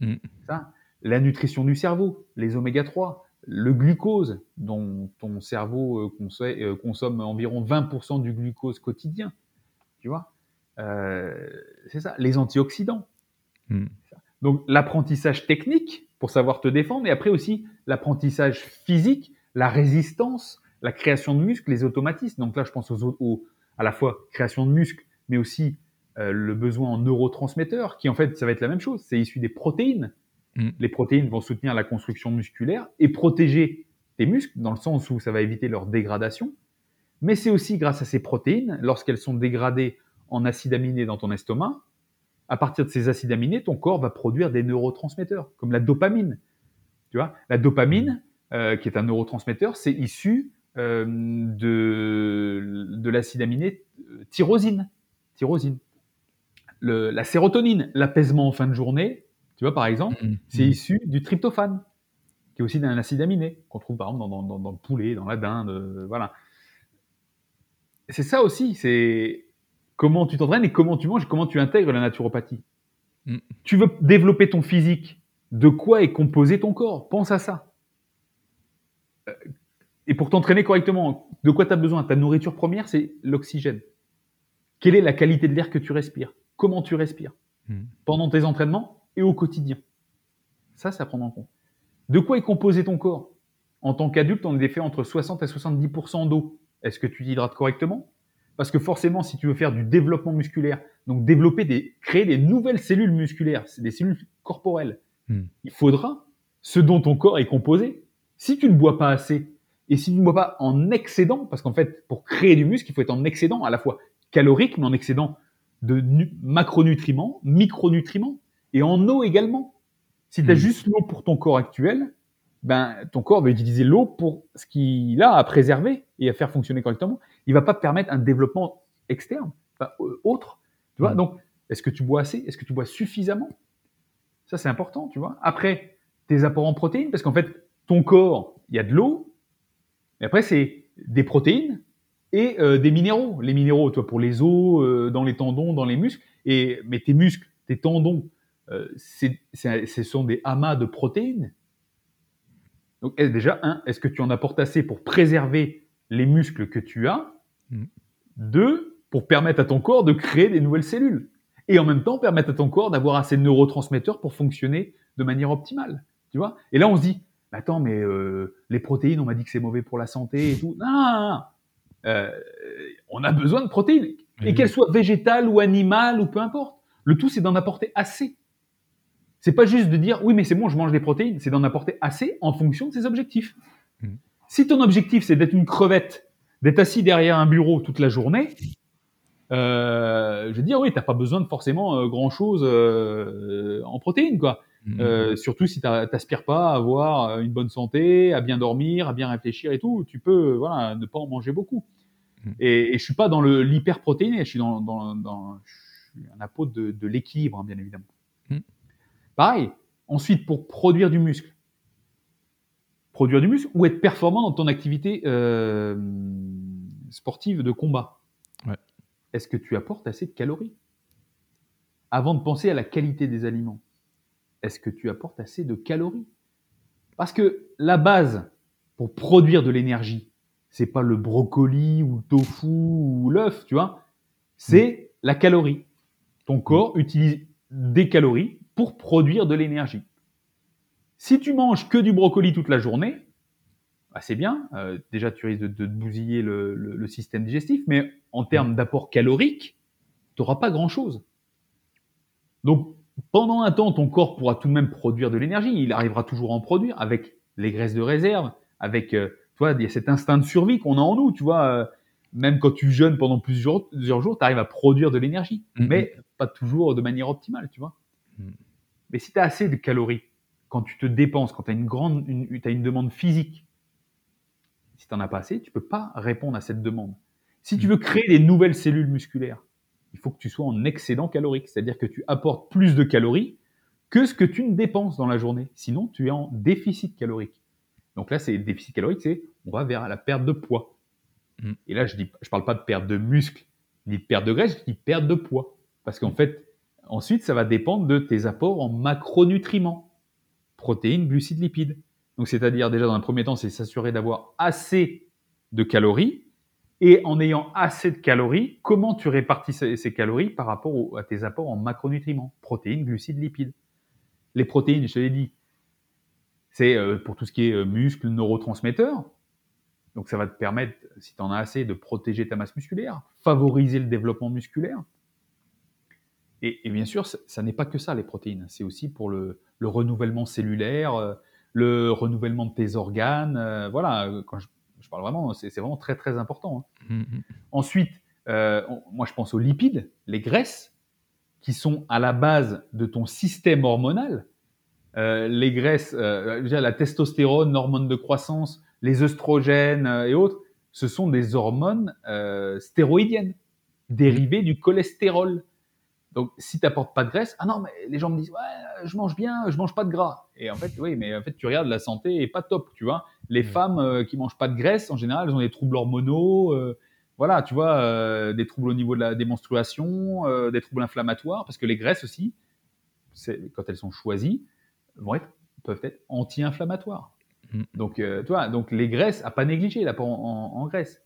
Mhm. Ça, la nutrition du cerveau, les oméga 3, le glucose, dont ton cerveau euh, euh, consomme environ 20% du glucose quotidien. Tu vois? Euh, C'est ça, les antioxydants. Hmm. Donc l'apprentissage technique pour savoir te défendre, et après aussi l'apprentissage physique, la résistance, la création de muscles, les automatismes. Donc là, je pense aux, au- aux- à la fois création de muscles, mais aussi euh, le besoin en neurotransmetteurs, qui en fait, ça va être la même chose. C'est issu des protéines. Mm. Les protéines vont soutenir la construction musculaire et protéger tes muscles, dans le sens où ça va éviter leur dégradation. mais c'est aussi grâce à ces protéines, lorsqu'elles sont dégradées en acides aminés dans ton estomac, à partir de ces acides aminés, ton corps va produire des neurotransmetteurs, comme la dopamine. Tu vois, la dopamine, euh, qui est un neurotransmetteur, c'est issu euh, de, de l'acide aminé euh, tyrosine. tyrosine. Le, la sérotonine, l'apaisement en fin de journée, tu vois, par exemple, Mhm. c'est issu du tryptophane, qui est aussi d'un acide aminé, qu'on trouve par exemple dans, dans- dans le poulet, dans la dinde, euh, voilà. C'est ça aussi, c'est comment tu t'entraînes et comment tu manges, et comment tu intègres la naturopathie. Mm. Tu veux développer ton physique, de quoi est composé ton corps? Pense à ça. Euh, Et pour t'entraîner correctement, de quoi tu as besoin? Ta nourriture première, c'est l'oxygène. Quelle est la qualité de l'air que tu respires? Comment tu respires? Mhm. pendant tes entraînements et au quotidien. Ça, c'est à prendre en compte. De quoi est composé ton corps? En tant qu'adulte, on est fait entre 60 et 70% d'eau. Est-ce que tu t'hydrates correctement? Parce que forcément, si tu veux faire du développement musculaire, donc développer des, créer des nouvelles cellules musculaires, c'est des cellules corporelles, Hmm. il faudra ce dont ton corps est composé. Si tu ne bois pas assez, et si tu ne bois pas en excédent, parce qu'en fait, pour créer du muscle, il faut être en excédent à la fois calorique, mais en excédent de nu- macronutriments, micronutriments, et en eau également. Si tu as Mhm. juste l'eau pour ton corps actuel, ben, ton corps va utiliser l'eau pour ce qu'il a à préserver et à faire fonctionner correctement. Il va pas te permettre un développement externe, enfin, autre. Tu vois. Donc, est-ce que tu bois assez? Est-ce que tu bois suffisamment? Ça, c'est important, tu vois. Après, tes apports en protéines, parce qu'en fait, ton corps, il y a de l'eau, et après, c'est des protéines et euh, des minéraux. Les minéraux, toi, pour les os, euh, dans les tendons, dans les muscles, et, mais tes muscles, tes tendons, euh, c'est- c'est- ce sont des amas de protéines. Donc, est- déjà, un, est-ce que tu en apportes assez pour préserver les muscles que tu as Mhm. Deux, pour permettre à ton corps de créer des nouvelles cellules. Et en même temps, permettre à ton corps d'avoir assez de neurotransmetteurs pour fonctionner de manière optimale. Tu vois? Et là, on se dit, attends, mais euh, les protéines, on m'a dit que c'est mauvais pour la santé et tout. Non, non, non. Euh, on a besoin de protéines. Et Oui. qu'elles soient végétales ou animales ou peu importe. Le tout, c'est d'en apporter assez. C'est pas juste de dire, oui, mais c'est bon, je mange des protéines. C'est d'en apporter assez en fonction de ses objectifs. Si ton objectif, c'est d'être une crevette, d'être assis derrière un bureau toute la journée, euh, je veux dire, oui, t'as pas besoin de forcément euh, grand chose en protéines, quoi. Mhm. Euh, surtout si t'as- t'aspires pas à avoir euh, une bonne santé, à bien dormir, à bien réfléchir et tout, tu peux, voilà, ne pas en manger beaucoup. Mhm. Et, et je suis pas dans le l'hyperprotéiné, je suis dans, dans, dans je suis un apôtre de, de l'équilibre, hein, bien évidemment. Mhm. Pareil. Ensuite, pour produire du muscle, produire du muscle ou être performant dans ton activité euh, sportive de combat. Ouais. Est-ce que tu apportes assez de calories Avant de penser à la qualité des aliments, est-ce que tu apportes assez de calories? Parce que la base pour produire de l'énergie, c'est pas le brocoli ou le tofu ou l'œuf, tu vois, c'est la calorie. Ton corps utilise des calories pour produire de l'énergie. Si tu manges que du brocoli toute la journée, bah, c'est bien. Euh, déjà, tu risques de, de bousiller le, le- le système digestif, mais en termes d'apport calorique, tu n'auras pas grand-chose. Donc, pendant un temps, ton corps pourra tout de même produire de l'énergie. Il arrivera toujours à en produire avec les graisses de réserve, avec, euh, tu vois, il y a cet instinct de survie qu'on a en nous, tu vois. euh, même quand tu jeûnes pendant plusieurs, plusieurs jours, tu arrives à produire de l'énergie, mais pas toujours de manière optimale, tu vois. Mhm. Mais si tu as assez de calories, quand tu te dépenses, quand tu as une grande, une, t'as une demande physique, si tu n'en as pas assez, tu peux pas répondre à cette demande. Si tu Mhm. veux créer des nouvelles cellules musculaires, il faut que tu sois en excédent calorique, c'est-à-dire que tu apportes plus de calories que ce que tu ne dépenses dans la journée. Sinon, tu es en déficit calorique. Donc là, c'est déficit calorique, c'est on va vers la perte de poids. Mm. Et là, je dis, je parle pas de perte de muscle, ni de perte de graisse, je dis perte de poids, parce qu'en fait, ensuite, ça va dépendre de tes apports en macronutriments, protéines, glucides, lipides. Donc, c'est-à-dire déjà dans un premier temps, c'est s'assurer d'avoir assez de calories. Et en ayant assez de calories, comment tu répartis ces, calories par rapport à tes apports en macronutriments, protéines, glucides, lipides. Les protéines, je te l'ai dit, c'est euh, pour tout ce qui est euh, muscles, neurotransmetteurs. Donc ça va te permettre, si tu en as assez, de protéger ta masse musculaire, favoriser le développement musculaire. Et, et bien sûr, ça, ça n'est pas que ça, les protéines. C'est aussi pour le, le renouvellement cellulaire, euh, le renouvellement de tes organes. euh, voilà, euh, quand je, je parle vraiment, c'est vraiment très très important. hein. Mm, mm. Ensuite, euh, moi je pense aux lipides, les graisses, qui sont à la base de ton système hormonal. Euh, les graisses, euh, la testostérone, l'hormone de croissance, les œstrogènes et autres, ce sont des hormones euh, stéroïdiennes, dérivées du cholestérol. Donc, si tu n'apportes pas de graisse, ah non, mais les gens me disent, ouais, je mange bien, je mange pas de gras. Et en fait, oui, mais en fait, tu regardes, la santé est pas top, tu vois. Les Ouais. femmes euh, qui mangent pas de graisse, en général, elles ont des troubles hormonaux, euh, voilà, tu vois, euh, des troubles au niveau de la des menstruations, euh, des troubles inflammatoires, parce que les graisses aussi, quand elles sont choisies, vont être, peuvent être anti-inflammatoires. Mm. Donc, tu vois, donc les graisses, à pas négliger l'apport en, en, en graisse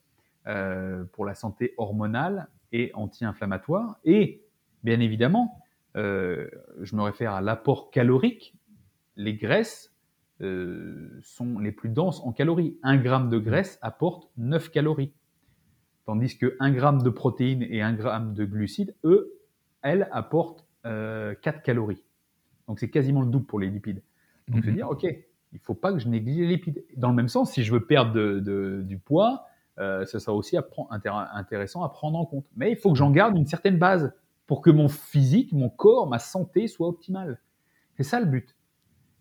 pour la santé hormonale et anti-inflammatoire. Et bien évidemment, euh, je me réfère à l'apport calorique. Les graisses euh, sont les plus denses en calories. Un gramme de graisse apporte 9 calories. Tandis que 1 gramme de protéines et 1 gramme de glucides, eux, elles apportent euh, 4 calories. Donc c'est quasiment le double pour les lipides. Donc se Mhm. dire, ok, il faut pas que je néglige les lipides. Dans le même sens, si je veux perdre de- de- du poids, euh, ça sera aussi à prendre- intér- intéressant à prendre en compte. Mais il faut que j'en garde une certaine base pour que mon physique, mon corps, ma santé soit optimale. C'est ça le but.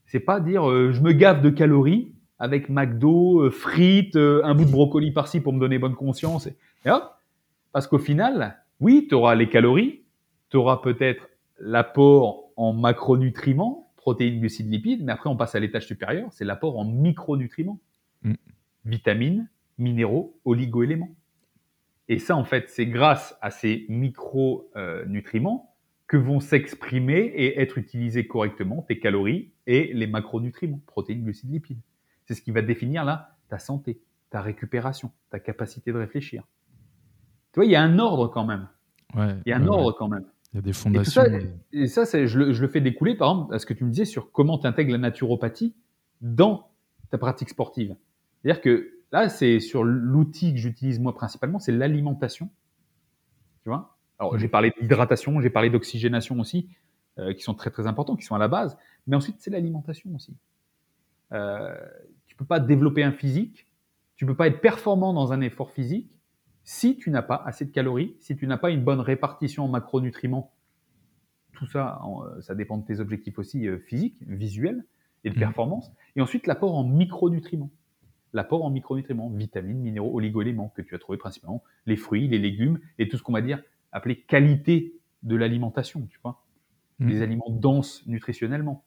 C'est pas dire euh, je me gave de calories avec McDo, euh, frites, euh, un bout de brocoli par-ci pour me donner bonne conscience. Et, et hop, parce qu'au final, oui, tu auras les calories, tu auras peut-être l'apport en macronutriments, protéines, glucides, lipides, mais après on passe à l'étage supérieur, c'est l'apport en micronutriments, Mm. vitamines, minéraux, oligoéléments. Et ça, en fait, c'est grâce à ces micronutriments que vont s'exprimer et être utilisés correctement tes calories et les macronutriments, protéines, glucides, lipides. C'est ce qui va définir là ta santé, ta récupération, ta capacité de réfléchir. Tu vois, il y a un ordre quand même. Ouais, Il y a un ouais, ordre quand même. Il y a des Et fondations. ça, et ça c'est, je, le, je le fais découler, par exemple, à ce que tu me disais sur comment tu intègres la naturopathie dans ta pratique sportive. C'est-à-dire que là, c'est sur l'outil que j'utilise moi principalement, c'est l'alimentation. Tu vois? Alors, Mhm. j'ai parlé d'hydratation, j'ai parlé d'oxygénation aussi, euh, qui sont très très importants, qui sont à la base. Mais ensuite, c'est l'alimentation aussi. Euh, tu peux pas développer un physique, tu peux pas être performant dans un effort physique si tu n'as pas assez de calories, si tu n'as pas une bonne répartition en macronutriments. Tout ça, euh, ça dépend de tes objectifs aussi euh, physiques, visuels et de Mhm. performance. Et ensuite, l'apport en micronutriments. L'apport en micronutriments, vitamines, minéraux, oligoéléments, que tu as trouvé principalement, les fruits, les légumes et tout ce qu'on va dire appeler qualité de l'alimentation, tu vois. Mhm. Des aliments denses nutritionnellement.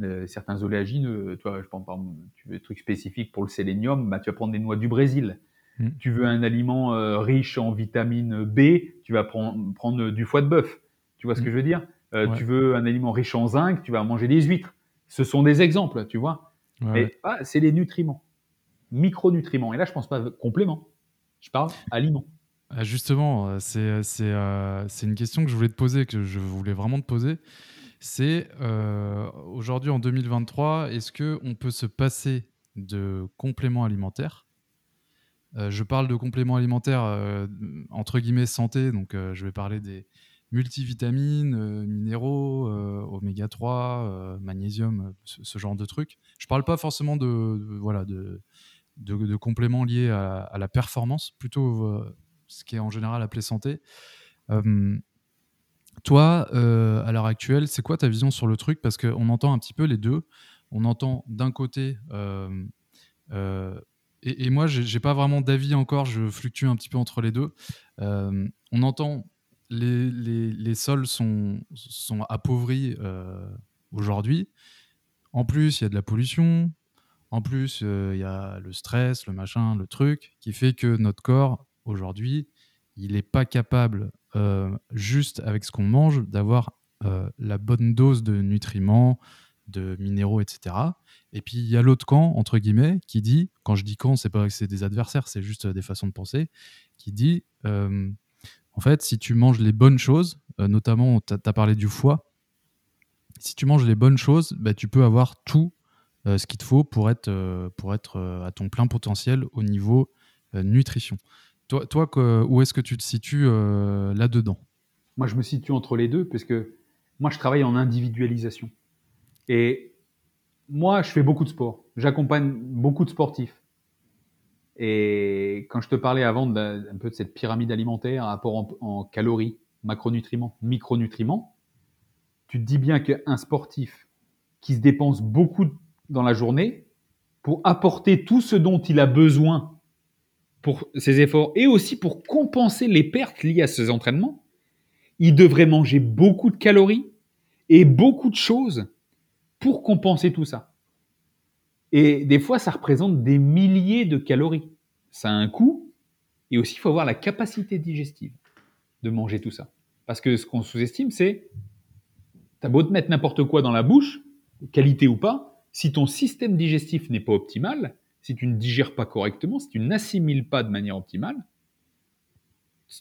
Euh, certains oléagineux, toi, je pense par tu veux des trucs spécifiques pour le sélénium, bah, tu vas prendre des noix du Brésil. Mm. Tu veux un aliment euh, riche en vitamine B, tu vas prendre, prendre du foie de bœuf. Tu vois ce que je veux dire? Euh, Ouais. Tu veux un aliment riche en zinc, tu vas manger des huîtres. Ce sont des exemples, tu vois. Ouais, Mais ouais. ah, c'est les nutriments, micronutriments. Et là, je pense pas complément. Je parle aliments. Ah, Justement, euh, c'est c'est, euh, c'est une question que je voulais te poser, que je voulais vraiment te poser. C'est euh, aujourd'hui en 2023, est-ce que on peut se passer de compléments alimentaires? Euh, Je parle de compléments alimentaires euh, entre guillemets santé, donc euh, je vais parler des multivitamines, euh, minéraux, euh, oméga 3, euh, magnésium, ce, genre de trucs. Je parle pas forcément de, voilà de, de, compléments liés à, la performance, plutôt ce qui est en général appelé santé. Toi, à l'heure actuelle, c'est quoi ta vision sur le truc? Parce qu'on entend un petit peu les deux. On entend d'un côté, et, moi, j'ai j'ai pas vraiment d'avis encore, je fluctue un petit peu entre les deux. On entend les, sols sont, sont appauvris euh, aujourd'hui. En plus, il y a de la pollution. En plus, euh, il y a le stress, le machin, le truc, qui fait que notre corps, aujourd'hui, il n'est pas capable, euh, juste avec ce qu'on mange, d'avoir la bonne dose de nutriments, de minéraux, etc. Et puis, il y a l'autre camp, entre guillemets, qui dit, quand je dis camp, c'est pas que c'est des adversaires, c'est juste des façons de penser, qui dit, en fait, si tu manges les bonnes choses, euh, notamment, tu as, parlé du foie, si tu manges les bonnes choses, bah, tu peux avoir tout euh, ce qu'il te faut pour être, euh, pour être à ton plein potentiel au niveau nutrition. Toi, toi où est-ce que tu te situes là-dedans? Moi, je me situe entre les deux, parce que moi, je travaille en individualisation. Et moi, je fais beaucoup de sport. J'accompagne beaucoup de sportifs. Et quand je te parlais avant de, un peu de cette pyramide alimentaire, rapport en, en calories, macronutriments, micronutriments, tu te dis bien qu'un sportif qui se dépense beaucoup dans la journée pour apporter tout ce dont il a besoin pour ses efforts et aussi pour compenser les pertes liées à ses entraînements, il devrait manger beaucoup de calories et beaucoup de choses pour compenser tout ça. Et des fois, ça représente des milliers de calories. Ça a un coût. Et aussi, il faut avoir la capacité digestive de manger tout ça. Parce que ce qu'on sous-estime, c'est, t'as beau te mettre n'importe quoi dans la bouche, qualité ou pas, si ton système digestif n'est pas optimal, si tu ne digères pas correctement, si tu n'assimiles pas de manière optimale,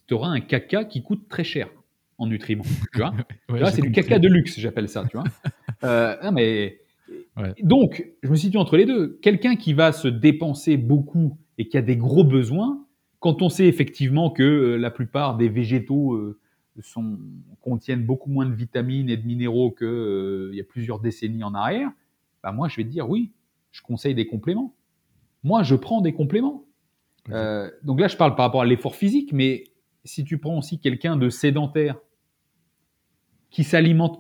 tu auras un caca qui coûte très cher en nutriments. Tu vois <laughs> Ouais, c'est du caca de luxe, j'appelle ça. Tu vois Euh, non, mais Ouais. donc, je me situe entre les deux. Quelqu'un qui va se dépenser beaucoup et qui a des gros besoins, quand on sait effectivement que euh, la plupart des végétaux euh, sont, contiennent beaucoup moins de vitamines et de minéraux qu'il il y a plusieurs décennies en arrière, bah moi je vais te dire oui, je conseille des compléments. Moi je prends des compléments. Euh, donc là je parle par rapport à l'effort physique, mais si tu prends aussi quelqu'un de sédentaire qui s'alimente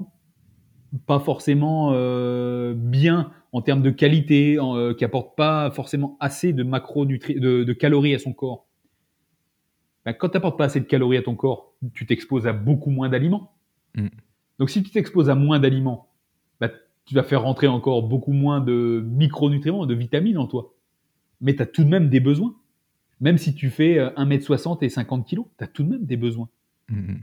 pas forcément euh, bien en termes de qualité, en, euh, qui apporte pas forcément assez de macronutri de, de calories à son corps. Ben, quand tu n'apportes pas assez de calories à ton corps, tu t'exposes à beaucoup moins d'aliments. Mm. Donc si tu t'exposes à moins d'aliments, ben, tu vas faire rentrer encore beaucoup moins de micronutriments, de vitamines en toi. Mais tu as tout de même des besoins. Même si tu fais euh, 1m60 et 50 kg, tu as tout de même des besoins. Mhm.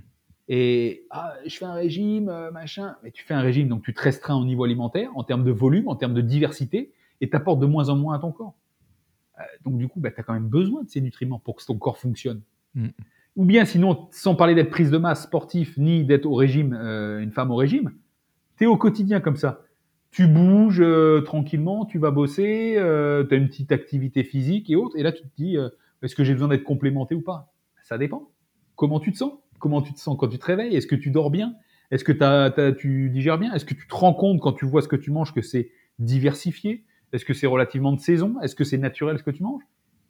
Et ah, je fais un régime, euh, machin. Mais tu fais un régime, donc tu te restreins au niveau alimentaire, en termes de volume, en termes de diversité, et tu apportes de moins en moins à ton corps. Euh, donc du coup, bah, tu as quand même besoin de ces nutriments pour que ton corps fonctionne. Mm. Ou bien sinon, sans parler d'être prise de masse sportif, ni d'être au régime, euh, une femme au régime, tu es au quotidien comme ça. Tu bouges euh, tranquillement, tu vas bosser, tu as une petite activité physique et autres, et là tu te dis, euh, est-ce que j'ai besoin d'être complémenté ou pas? Ça dépend. Comment tu te sens? Comment tu te sens quand tu te réveilles? Est-ce que tu dors bien? Est-ce que tu digères bien? Est-ce que tu te rends compte quand tu vois ce que tu manges que c'est diversifié? Est-ce que c'est relativement de saison? Est-ce que c'est naturel ce que tu manges?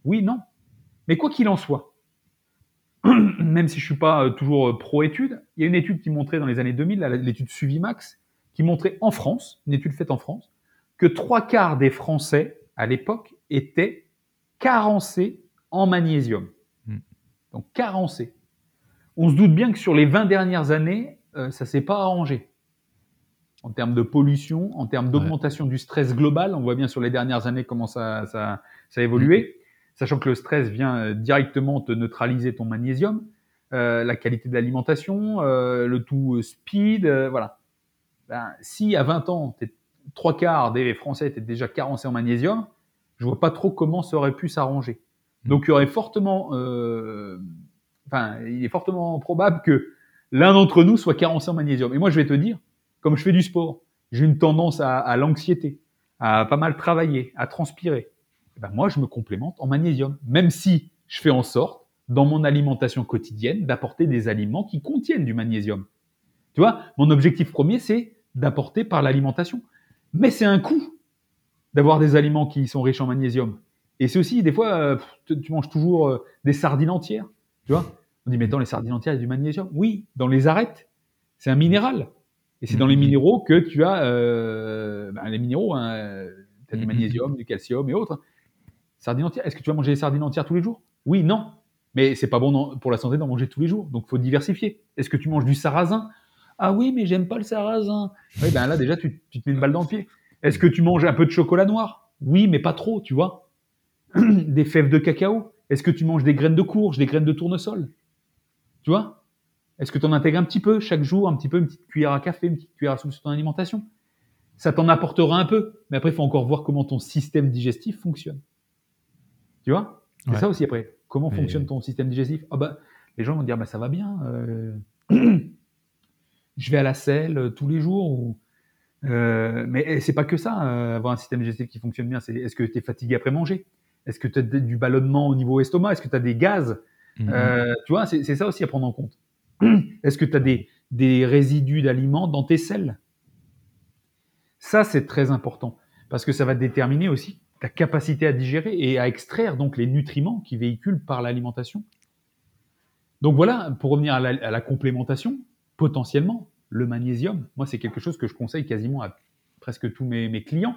Oui, non. Mais quoi qu'il en soit, <clears throat> même si je suis pas euh, toujours euh, pro-étude, il y a une étude qui montrait dans les années 2000, la- l'étude Suvimax, qui montrait en France, une étude faite en France, que trois quarts des Français à l'époque étaient carencés en magnésium. Mm. Donc carencés. On se doute bien que sur les 20 dernières années, euh, ça s'est pas arrangé. En termes de pollution, en termes d'augmentation du stress global, on voit bien sur les dernières années comment ça, ça, ça a évolué, sachant que le stress vient euh, directement te neutraliser ton magnésium, euh, la qualité de l'alimentation, euh, le tout euh, speed, euh, voilà. Ben, si à 20 ans, trois quarts des Français étaient déjà carencés en magnésium, je vois pas trop comment ça aurait pu s'arranger. Donc il y aurait fortement, euh, enfin, il est fortement probable que l'un d'entre nous soit carencé en magnésium. Et moi, je vais te dire, comme je fais du sport, j'ai une tendance à, l'anxiété, à pas mal travailler, à transpirer. Eh ben moi, je me complémente en magnésium, même si je fais en sorte, dans mon alimentation quotidienne, d'apporter des aliments qui contiennent du magnésium. Tu vois, mon objectif premier, c'est d'apporter par l'alimentation. Mais c'est un coût d'avoir des aliments qui sont riches en magnésium. Et c'est aussi, des fois, euh, tu manges toujours euh, des sardines entières. Tu vois On dit, mais dans les sardines entières, il y a du magnésium. Oui, dans les arêtes, c'est un minéral. Et c'est dans les Mhm. minéraux que tu as euh, ben, les minéraux. Hein, tu as du Mhm. magnésium, du calcium et autres. Sardines entières. Est-ce que tu vas manger des sardines entières tous les jours? Oui, non. Mais c'est pas bon pour la santé d'en manger tous les jours. Donc, il faut diversifier. Est-ce que tu manges du sarrasin? Ah oui, mais j'aime pas le sarrasin. Oui, ben là, déjà, tu, tu te mets une balle dans le pied. Est-ce que tu manges un peu de chocolat noir? Oui, mais pas trop, tu vois. <clears throat> des fèves de cacao? Est-ce que tu manges des graines de courge, des graines de tournesol? Tu vois? Est-ce que tu en intègres un petit peu chaque jour, un petit peu, une petite cuillère à café, une petite cuillère à soupe sur ton alimentation? Ça t'en apportera un peu, mais après, il faut encore voir comment ton système digestif fonctionne. Tu vois? C'est Ouais. ça aussi après. Comment Mais- fonctionne ton système digestif? Ah bah, les gens vont dire, bah, ça va bien. euh, <clears throat> je vais à la selle euh, tous les jours. Ou, euh, mais c'est pas que ça, euh, avoir un système digestif qui fonctionne bien. C'est est-ce que tu es fatigué après manger? Est-ce que tu as du ballonnement au niveau estomac? Est-ce que tu as des gaz? Mhm. Euh, Tu vois, c'est ça aussi à prendre en compte. <clears throat> Est-ce que tu as des, des résidus d'aliments dans tes selles? Ça, c'est très important parce que ça va déterminer aussi ta capacité à digérer et à extraire donc les nutriments qui véhiculent par l'alimentation. Donc voilà, pour revenir à la, complémentation, potentiellement, le magnésium, moi c'est quelque chose que je conseille quasiment à presque tous mes, clients.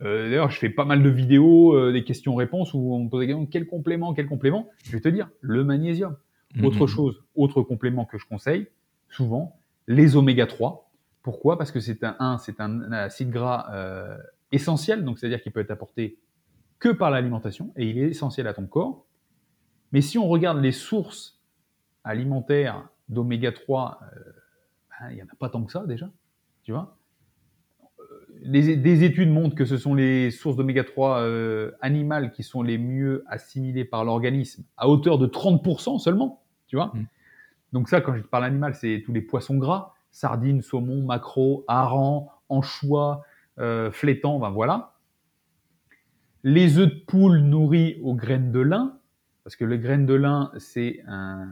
Euh, d'ailleurs, je fais pas mal de vidéos, euh, des questions-réponses où on me pose la question quel complément, quel complément Je vais te dire le magnésium. Mm-hmm. Autre chose, autre complément que je conseille souvent, les oméga 3. Pourquoi? Parce que c'est un, c'est un acide gras euh, essentiel, donc c'est-à-dire qu'il peut être apporté que par l'alimentation et il est essentiel à ton corps. Mais si on regarde les sources alimentaires d'oméga 3, euh, ben, il n'y en a pas tant que ça déjà, tu vois? Des études montrent que ce sont les sources d'oméga 3 euh, animales qui sont les mieux assimilées par l'organisme à hauteur de 30% seulement, tu vois. Mm. Donc ça, quand je parle animal, c'est tous les poissons gras, sardines, saumon, maquereau, hareng, anchois, euh, flétan, ben voilà. Les œufs de poule nourris aux graines de lin, parce que les graines de lin, c'est un,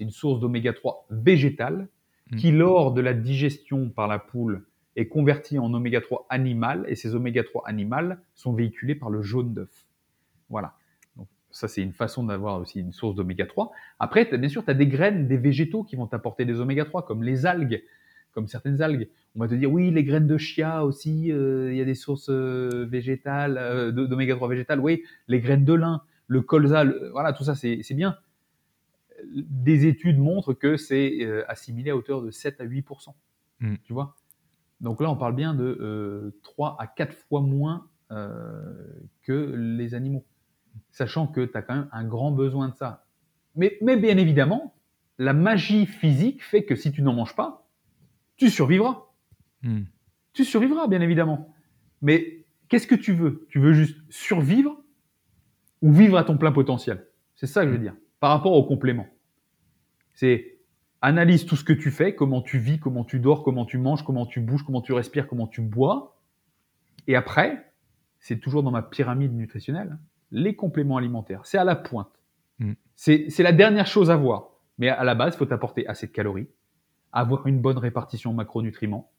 une source d'oméga 3 végétale mm. qui, lors de la digestion par la poule, est convertie en oméga 3 animal, et ces oméga 3 animales sont véhiculés par le jaune d'œuf. Voilà. Ça, c'est une façon d'avoir aussi une source d'oméga 3. Après, bien sûr, tu as des graines, des végétaux qui vont t'apporter des oméga 3, comme les algues, comme certaines algues. On va te dire, oui, les graines de chia aussi, euh, il y a des sources euh, végétales, euh, d'oméga 3 végétales. Oui, les graines de lin, le colza, voilà, tout ça, c'est bien. Des études montrent que c'est assimilé à hauteur de 7 à 8 mm. Tu vois? Donc là, on parle bien de 3 à 4 fois moins que les animaux sachant que tu as quand même un grand besoin de ça. Mais, bien évidemment, la magie physique fait que si tu n'en manges pas, tu survivras. Hmm. Tu survivras, bien évidemment. Mais qu'est-ce que tu veux? Tu veux juste survivre ou vivre à ton plein potentiel? C'est ça que je veux dire. Par rapport au complément. C'est analyse tout ce que tu fais, comment tu vis, comment tu dors, comment tu manges, comment tu bouges, comment tu respires, comment tu bois. Et après, c'est toujours dans ma pyramide nutritionnelle les compléments alimentaires. C'est à la pointe. Mm. C'est la dernière chose à voir. Mais à la base, il faut t'apporter assez de calories, avoir une bonne répartition macronutriments,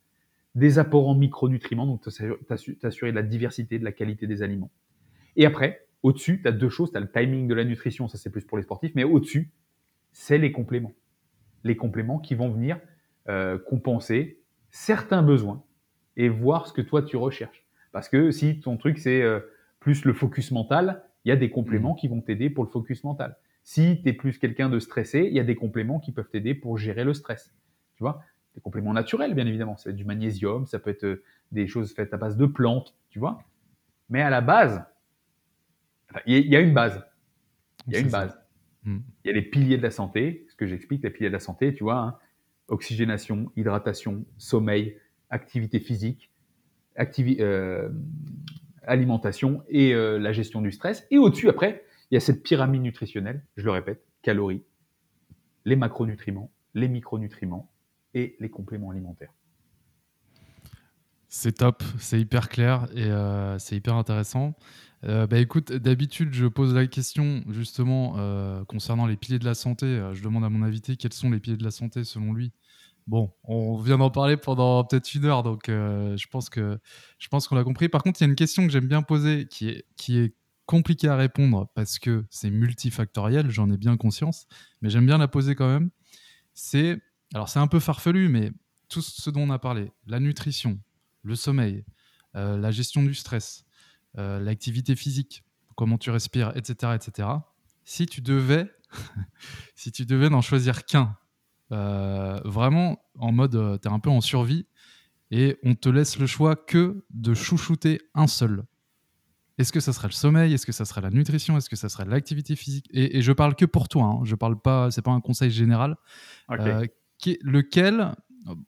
des apports en micronutriments, donc t'assurer de la diversité, de la qualité des aliments. Et après, au-dessus, tu as deux choses. Tu as le timing de la nutrition, ça c'est plus pour les sportifs, mais au-dessus, c'est les compléments. Les compléments qui vont venir euh, compenser certains besoins et voir ce que toi tu recherches. Parce que si ton truc c'est euh, plus le focus mental, il y a des compléments mmh. qui vont t'aider pour le focus mental. Si tu es plus quelqu'un de stressé, il y a des compléments qui peuvent t'aider pour gérer le stress. Tu vois? Des compléments naturels, bien évidemment. Ça peut être du magnésium, ça peut être euh, des choses faites à base de plantes, tu vois? Mais à la base, il y a une base. Il y a une base. Mmh. Il y a les piliers de la santé, que j'explique, les piliers de la santé, tu vois, hein. oxygénation, hydratation, sommeil, activité physique, euh, alimentation et euh, la gestion du stress. Et au-dessus, après, il y a cette pyramide nutritionnelle, je le répète, calories, les macronutriments, les micronutriments et les compléments alimentaires. C'est top, c'est hyper clair et euh, c'est hyper intéressant. Euh, bah écoute, d'habitude, je pose la question justement concernant les piliers de la santé. je demande à mon invité quels sont les piliers de la santé selon lui. Bon, on vient d'en parler pendant peut-être une heure, donc euh, je pense je pense qu'on l'a compris. Par contre, il y a une question que j'aime bien poser, qui est qui est compliquée à répondre parce que c'est multifactoriel, j'en ai bien conscience, mais j'aime bien la poser quand même. C'est alors c'est un peu farfelu, mais tout ce dont on a parlé, la nutrition, le sommeil, euh, la gestion du stress, euh, l'activité physique, comment tu respires, etc., etc. Si tu devais, <laughs> si tu devais n'en choisir qu'un euh, vraiment en mode, tu es un peu en survie et on te laisse le choix que de chouchouter un seul. Est-ce que ça serait le sommeil Est-ce que ça serait la nutrition Est-ce que ça serait l'activité physique? Et, je parle que pour toi. Hein. Je parle pas. C'est pas un conseil général. Euh, lequel,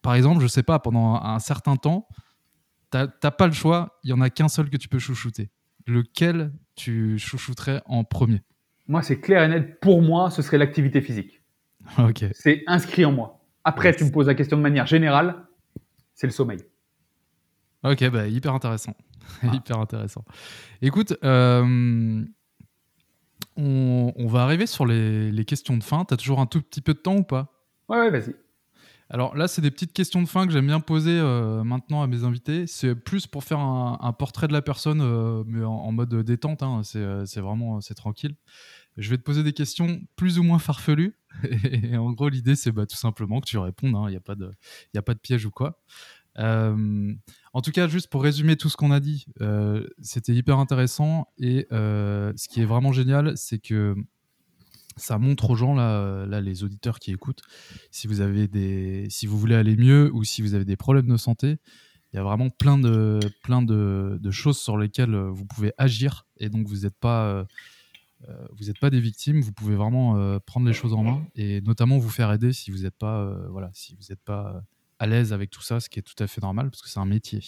par exemple, je sais pas, pendant un certain temps, t'as pas le choix. Il y en a qu'un seul que tu peux chouchouter. Lequel tu chouchouterais en premier? Moi, c'est clair et net. Pour moi, ce serait l'activité physique. <laughs> C'est inscrit en moi. Après, tu me poses la question de manière générale, c'est le sommeil. Ok, bah, hyper intéressant. <laughs> Ah. hyper intéressant. Écoute, euh, on, va arriver sur les, questions de fin. Tu as toujours un tout petit peu de temps ou pas? Ouais, ouais vas-y. Alors là, c'est des petites questions de fin que j'aime bien poser euh, maintenant à mes invités. C'est plus pour faire un, portrait de la personne, euh, mais en, mode détente. Hein. Euh, c'est vraiment c'est tranquille. Je vais te poser des questions plus ou moins farfelues. <laughs> Et, en gros, l'idée, c'est bah, tout simplement que tu répondes. Hein. Il n'y a, pas de, a pas de piège ou quoi. en tout cas, juste pour résumer tout ce qu'on a dit, c'était hyper intéressant. Et ce qui est vraiment génial, c'est que ça montre aux gens là, là, les auditeurs qui écoutent, si vous avez des, si vous voulez aller mieux ou si vous avez des problèmes de santé, il y a vraiment plein de, plein de, choses sur lesquelles euh, vous pouvez agir et donc vous n'êtes pas, euh, euh, vous n'êtes pas des victimes. Vous pouvez vraiment prendre les choses en main et notamment vous faire aider si vous n'êtes pas, voilà, si vous n'êtes pas à l'aise avec tout ça, ce qui est tout à fait normal parce que c'est un métier.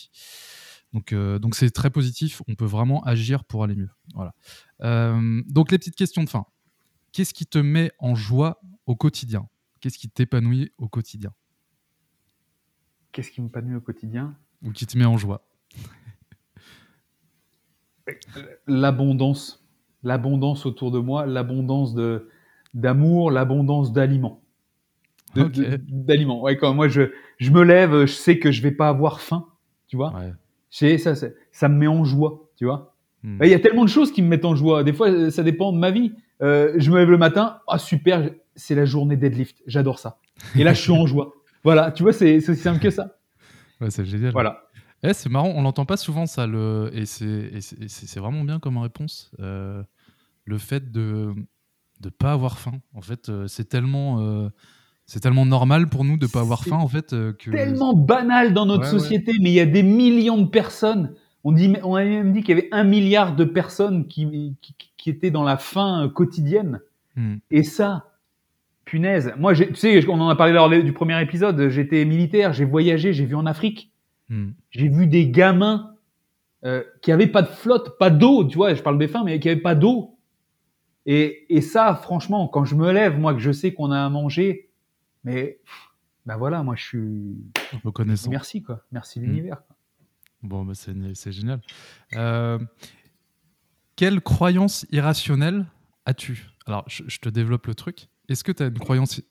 Donc, donc c'est très positif. On peut vraiment agir pour aller mieux. Voilà. donc les petites questions de fin. Qu'est-ce qui te met en joie au quotidien? Qu'est-ce qui t'épanouit au quotidien? Qu'est-ce qui m'épanouit au quotidien? Ou qui te met en joie? L'abondance. L'abondance autour de moi, l'abondance de, d'amour, l'abondance d'aliments. d'aliments. Ouais, quand moi je, je me lève, je sais que je vais pas avoir faim, tu vois? Ouais. Ça, ça, ça, me met en joie, tu vois? Hmm. Il y a tellement de choses qui me mettent en joie. Des fois, ça dépend de ma vie. Euh, je me lève le matin, ah super, c'est la journée deadlift, j'adore ça. Et là, je suis en <laughs> joie. Voilà, tu vois, c'est aussi simple que ça. Ouais, c'est génial. Voilà. Eh, c'est marrant, on l'entend pas souvent ça, le... et c'est vraiment bien comme réponse. Euh, le fait de ne pas avoir faim. En fait, euh, c'est tellement, c'est tellement normal pour nous de ne pas avoir faim, en fait. que... tellement banal dans notre société, mais il y a des millions de personnes. On, dit, on a même dit qu'il y avait un milliard de personnes qui, qui, qui étaient dans la faim quotidienne. Hmm. Et ça, punaise. Moi, tu sais, on en a parlé lors du premier épisode. J'étais militaire, j'ai voyagé, j'ai vu en Afrique. Hmm. J'ai vu des gamins euh, qui avaient pas de flotte, pas d'eau. Tu vois, je parle des fins, mais qui avaient pas d'eau. Et, et, ça, franchement, quand je me lève, moi, que je sais qu'on a à manger, mais ben voilà, moi, je suis reconnaissant. Merci quoi, merci hmm. l'univers. Bon, bah, c'est génial. Euh, quelle croyance irrationnelle as-tu? Alors, je, te développe le truc. Est-ce que tu as une croyance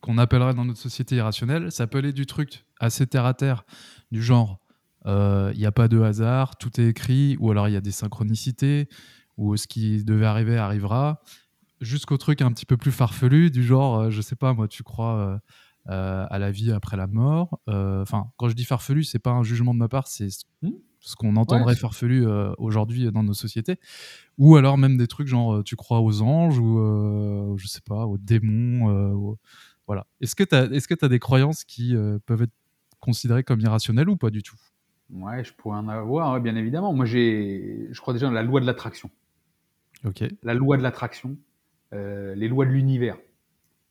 qu'on appellerait dans notre société irrationnelle? Ça peut aller du truc assez terre à terre, du genre il euh, n'y a pas de hasard, tout est écrit, ou alors il y a des synchronicités, ou ce qui devait arriver arrivera, jusqu'au truc un petit peu plus farfelu, du genre, euh, je sais pas, moi, tu crois euh, à la vie après la mort. Enfin, quand je dis farfelu, c'est pas un jugement de ma part, c'est hmm ce qu'on entendrait farfelu euh, aujourd'hui dans nos sociétés, ou alors même des trucs genre euh, tu crois aux anges ou euh, je sais pas aux démons, voilà. Est-ce que tu as est-ce que as des croyances qui peuvent être considérées comme irrationnelles ou pas du tout? Ouais, je pourrais en avoir, bien évidemment. Moi, j'ai, je crois déjà dans la loi de l'attraction. Ok. La loi de l'attraction, les lois de l'univers.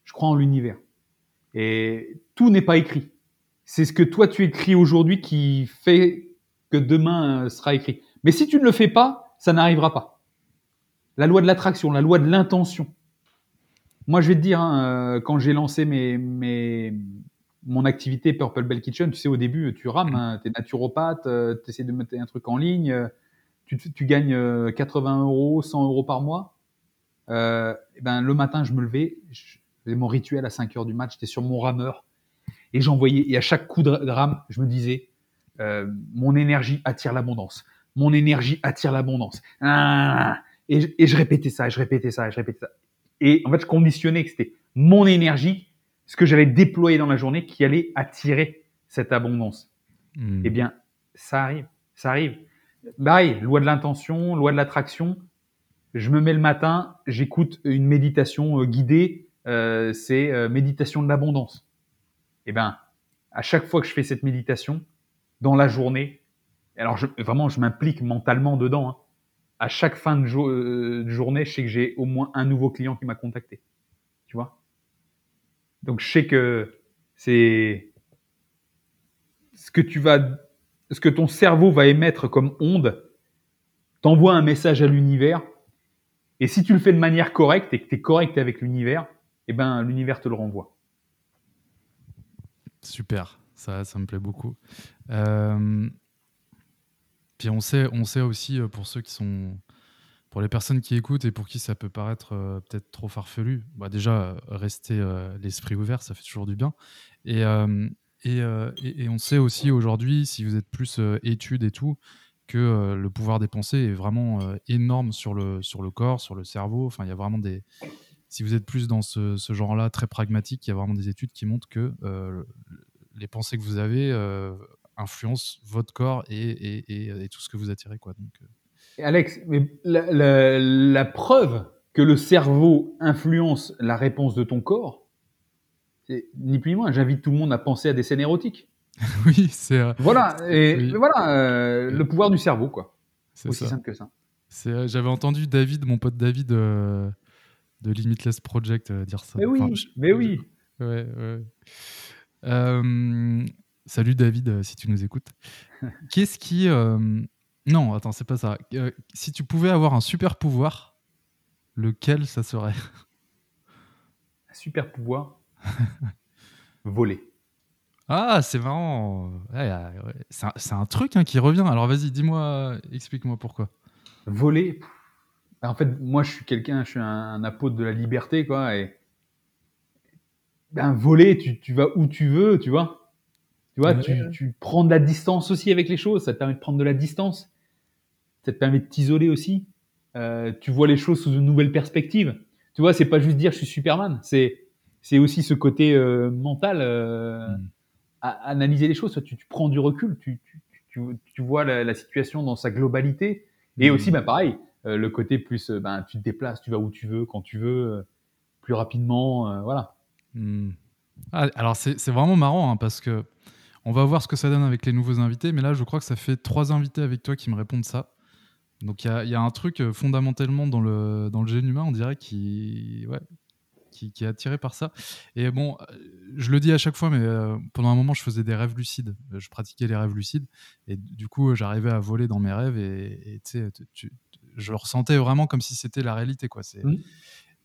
Je crois en l'univers. Et tout n'est pas écrit. C'est ce que toi tu écris aujourd'hui qui fait que demain euh, sera écrit. Mais si tu ne le fais pas, ça n'arrivera pas. La loi de l'attraction, la loi de l'intention. Moi, je vais te dire, hein, euh, quand j'ai lancé mes, mes, mon activité Purple Bell Kitchen, tu sais, au début, tu rames, hein, tu es naturopathe, euh, tu essaies de mettre un truc en ligne, tu, tu gagnes 80 euros, 100 euros par mois. Euh, et ben, le matin, je me levais, mon rituel à 5 heures du match, j'étais sur mon rameur, et j'envoyais, et à chaque coup de rame, je me disais, euh, mon énergie attire l'abondance. Mon énergie attire l'abondance. Ah, et, je, répétais ça, et je répétais ça, et je répétais ça. Et en fait, je conditionnais que c'était mon énergie, ce que j'allais déployer dans la journée, qui allait attirer cette abondance. Hmm. Eh bien, ça arrive, ça arrive. Bye, loi de l'intention, loi de l'attraction. Je me mets le matin, j'écoute une méditation euh, guidée, euh, c'est méditation de l'abondance. Eh ben, à chaque fois que je fais cette méditation, dans la journée. Alors vraiment, je m'implique mentalement dedans. Hein. À chaque fin de, euh, journée, je sais que j'ai au moins un nouveau client qui m'a contacté. Tu vois? Donc je sais que c'est ce que tu vas, ce que ton cerveau va émettre comme onde, t'envoie un message à l'univers. Et si tu le fais de manière correcte et que tu es correct avec l'univers, eh ben l'univers te le renvoie. Super. Ça, ça me plaît beaucoup. Euh, puis on sait, on sait aussi, euh, pour ceux qui sont, pour les personnes qui écoutent et pour qui ça peut paraître euh, peut-être trop farfelu, bah déjà, rester l'esprit ouvert, ça fait toujours du bien. Et, et, et, on sait aussi aujourd'hui, si vous êtes plus études et tout, que le pouvoir des pensées est vraiment énorme sur le, sur le corps, sur le cerveau. Enfin, il y a vraiment des. Si vous êtes plus dans ce, ce genre-là, très pragmatique, il y a vraiment des études qui montrent que les pensées que vous avez influencent votre corps et, et, tout ce que vous attirez. Quoi. Donc, Alex, mais la, la, preuve que le cerveau influence la réponse de ton corps, c'est ni plus ni moins. J'invite tout le monde à penser à des scènes érotiques. <laughs> oui, c'est. Euh, voilà, et voilà, euh, le pouvoir du cerveau, quoi. C'est aussi simple que ça. Euh, j'avais entendu David, mon pote David de Limitless Project, dire ça. Mais oui, mais oui. Ouais, ouais. salut David, si tu nous écoutes. <laughs> Qu'est-ce qui. Non, attends, c'est pas ça. si tu pouvais avoir un super pouvoir, lequel ça serait? Un super pouvoir? <laughs> Voler. Ah, c'est marrant. c'est un, truc hein, qui revient. Alors vas-y, dis-moi, explique-moi pourquoi. Voler. En fait, moi, je suis quelqu'un, je suis un, apôtre de la liberté, quoi. Et ben, voler, tu, vas où tu veux, tu vois. Tu vois, tu, prends de la distance aussi avec les choses. Ça te permet de prendre de la distance. Ça te permet de t'isoler aussi. Euh, tu vois les choses sous une nouvelle perspective. Tu vois, c'est pas juste dire je suis Superman. C'est c'est aussi ce côté euh, mental. Euh, mm analyser les choses. Tu, tu prends du recul, tu, tu, tu vois la, la, situation dans sa globalité. Et mmh. aussi, bah, pareil, le côté plus, euh, ben, tu te déplaces, tu vas où tu veux, quand tu veux, euh, plus rapidement, voilà. Mmh. Ah, alors c'est vraiment marrant hein, parce que on va voir ce que ça donne avec les nouveaux invités, mais là je crois que ça fait trois invités avec toi qui me répondent ça. Donc il y, y a, un truc fondamentalement dans le, dans le gène humain, on dirait, qui, ouais, qui, est attiré par ça. Et bon, euh, je le dis à chaque fois, mais euh, pendant un moment, je faisais des rêves lucides. Euh, je pratiquais les rêves lucides. Et du coup, j'arrivais à voler dans mes rêves. Et tu je le ressentais vraiment comme si c'était la réalité. Quoi. Mmh.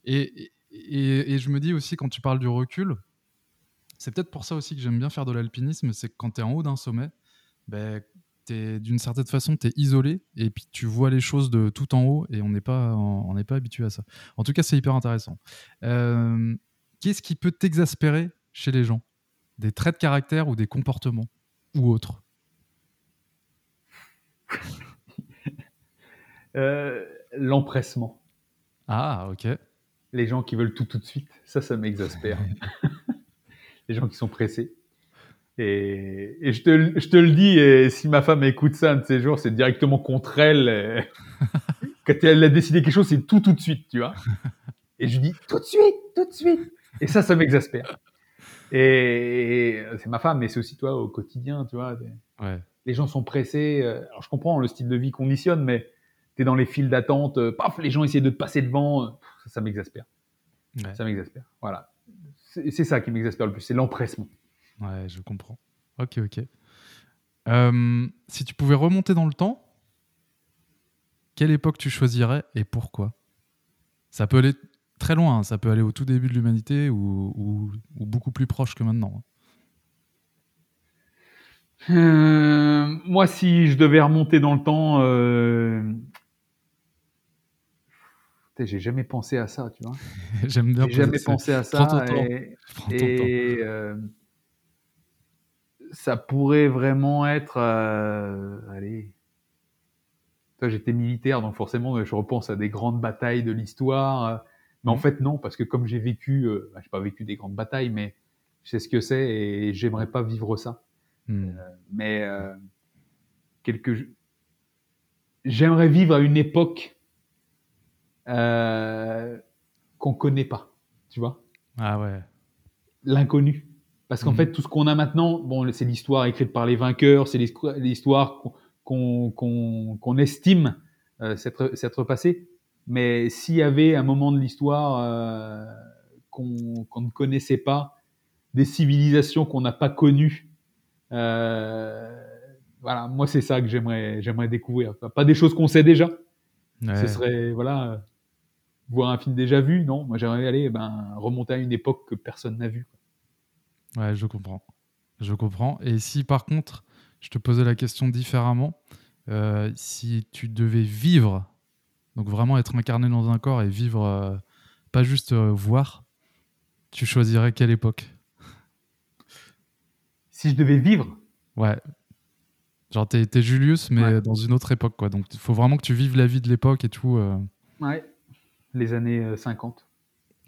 Et, et, et, je me dis aussi, quand tu parles du recul, c'est peut-être pour ça aussi que j'aime bien faire de l'alpinisme, c'est que quand tu es en haut d'un sommet, ben, d'une certaine façon, tu es isolé et puis tu vois les choses de tout en haut et on n'est pas, on n'est pas habitué à ça. En tout cas, c'est hyper intéressant. Euh, qu'est-ce qui peut t'exaspérer chez les gens? Des traits de caractère ou des comportements ou autres? Euh, L'empressement. Ah, ok. Les gens qui veulent tout tout de suite, ça, ça m'exaspère. <laughs> les gens qui sont pressés. Et, je, te, je, te, le dis, et si ma femme écoute ça un de ces jours, c'est directement contre elle. <laughs> Quand elle a décidé quelque chose, c'est tout tout de suite, tu vois. Et je lui dis tout de suite, tout de suite. Et ça, ça m'exaspère. Et, c'est ma femme, mais c'est aussi toi au quotidien, tu vois. Ouais. Les gens sont pressés. Euh, alors je comprends le style de vie conditionne, mais tu es dans les files d'attente, euh, paf, les gens essaient de te passer devant. Ça, ça m'exaspère. Ça m'exaspère. Voilà. C'est ça qui m'exaspère le plus, c'est l'empressement. Ouais, je comprends. Ok, ok. Euh, si tu pouvais remonter dans le temps, quelle époque tu choisirais et pourquoi? Ça peut aller très loin, hein. ça peut aller au tout début de l'humanité ou, beaucoup plus proche que maintenant. Hein. Euh, moi, si je devais remonter dans le temps, euh... j'ai jamais pensé à ça, tu vois. <laughs> J'aime bien. J'ai jamais pensé à ça. et, euh, ça pourrait vraiment être, euh, allez, toi j'étais militaire, donc forcément je repense à des grandes batailles de l'histoire. Euh, mais en mmh. fait non, parce que comme j'ai vécu, euh, bah, j'ai pas vécu des grandes batailles, mais je sais ce que c'est et j'aimerais pas vivre ça. Mmh. Euh, mais euh, quelques, j'aimerais vivre à une époque euh, qu'on connaît pas, tu vois. Ah ouais. L'inconnu. Parce qu'en mmh. fait, tout ce qu'on a maintenant, bon, c'est l'histoire écrite par les vainqueurs, c'est l'histoire qu'on estime euh, s'être passée. Mais s'il y avait un moment de l'histoire euh, qu'on ne connaissait pas, des civilisations qu'on n'a pas connues, euh, voilà, moi c'est ça que j'aimerais j'aimerais découvrir. Pas des choses qu'on sait déjà. Ce serait voilà voir un film déjà vu, non? Moi j'aimerais aller ben remonter à une époque que personne n'a vue. Ouais, je comprends. Je comprends. Et si par contre, je te posais la question différemment, euh, si tu devais vivre Donc vraiment être incarné dans un corps et vivre, euh, pas juste euh, voir, tu choisirais quelle époque? Si je devais vivre? Ouais. Genre t'es, Julius, mais Ouais. dans une autre époque, quoi. Donc il faut vraiment que tu vives la vie de l'époque et tout. euh. Ouais. Les années euh, 50,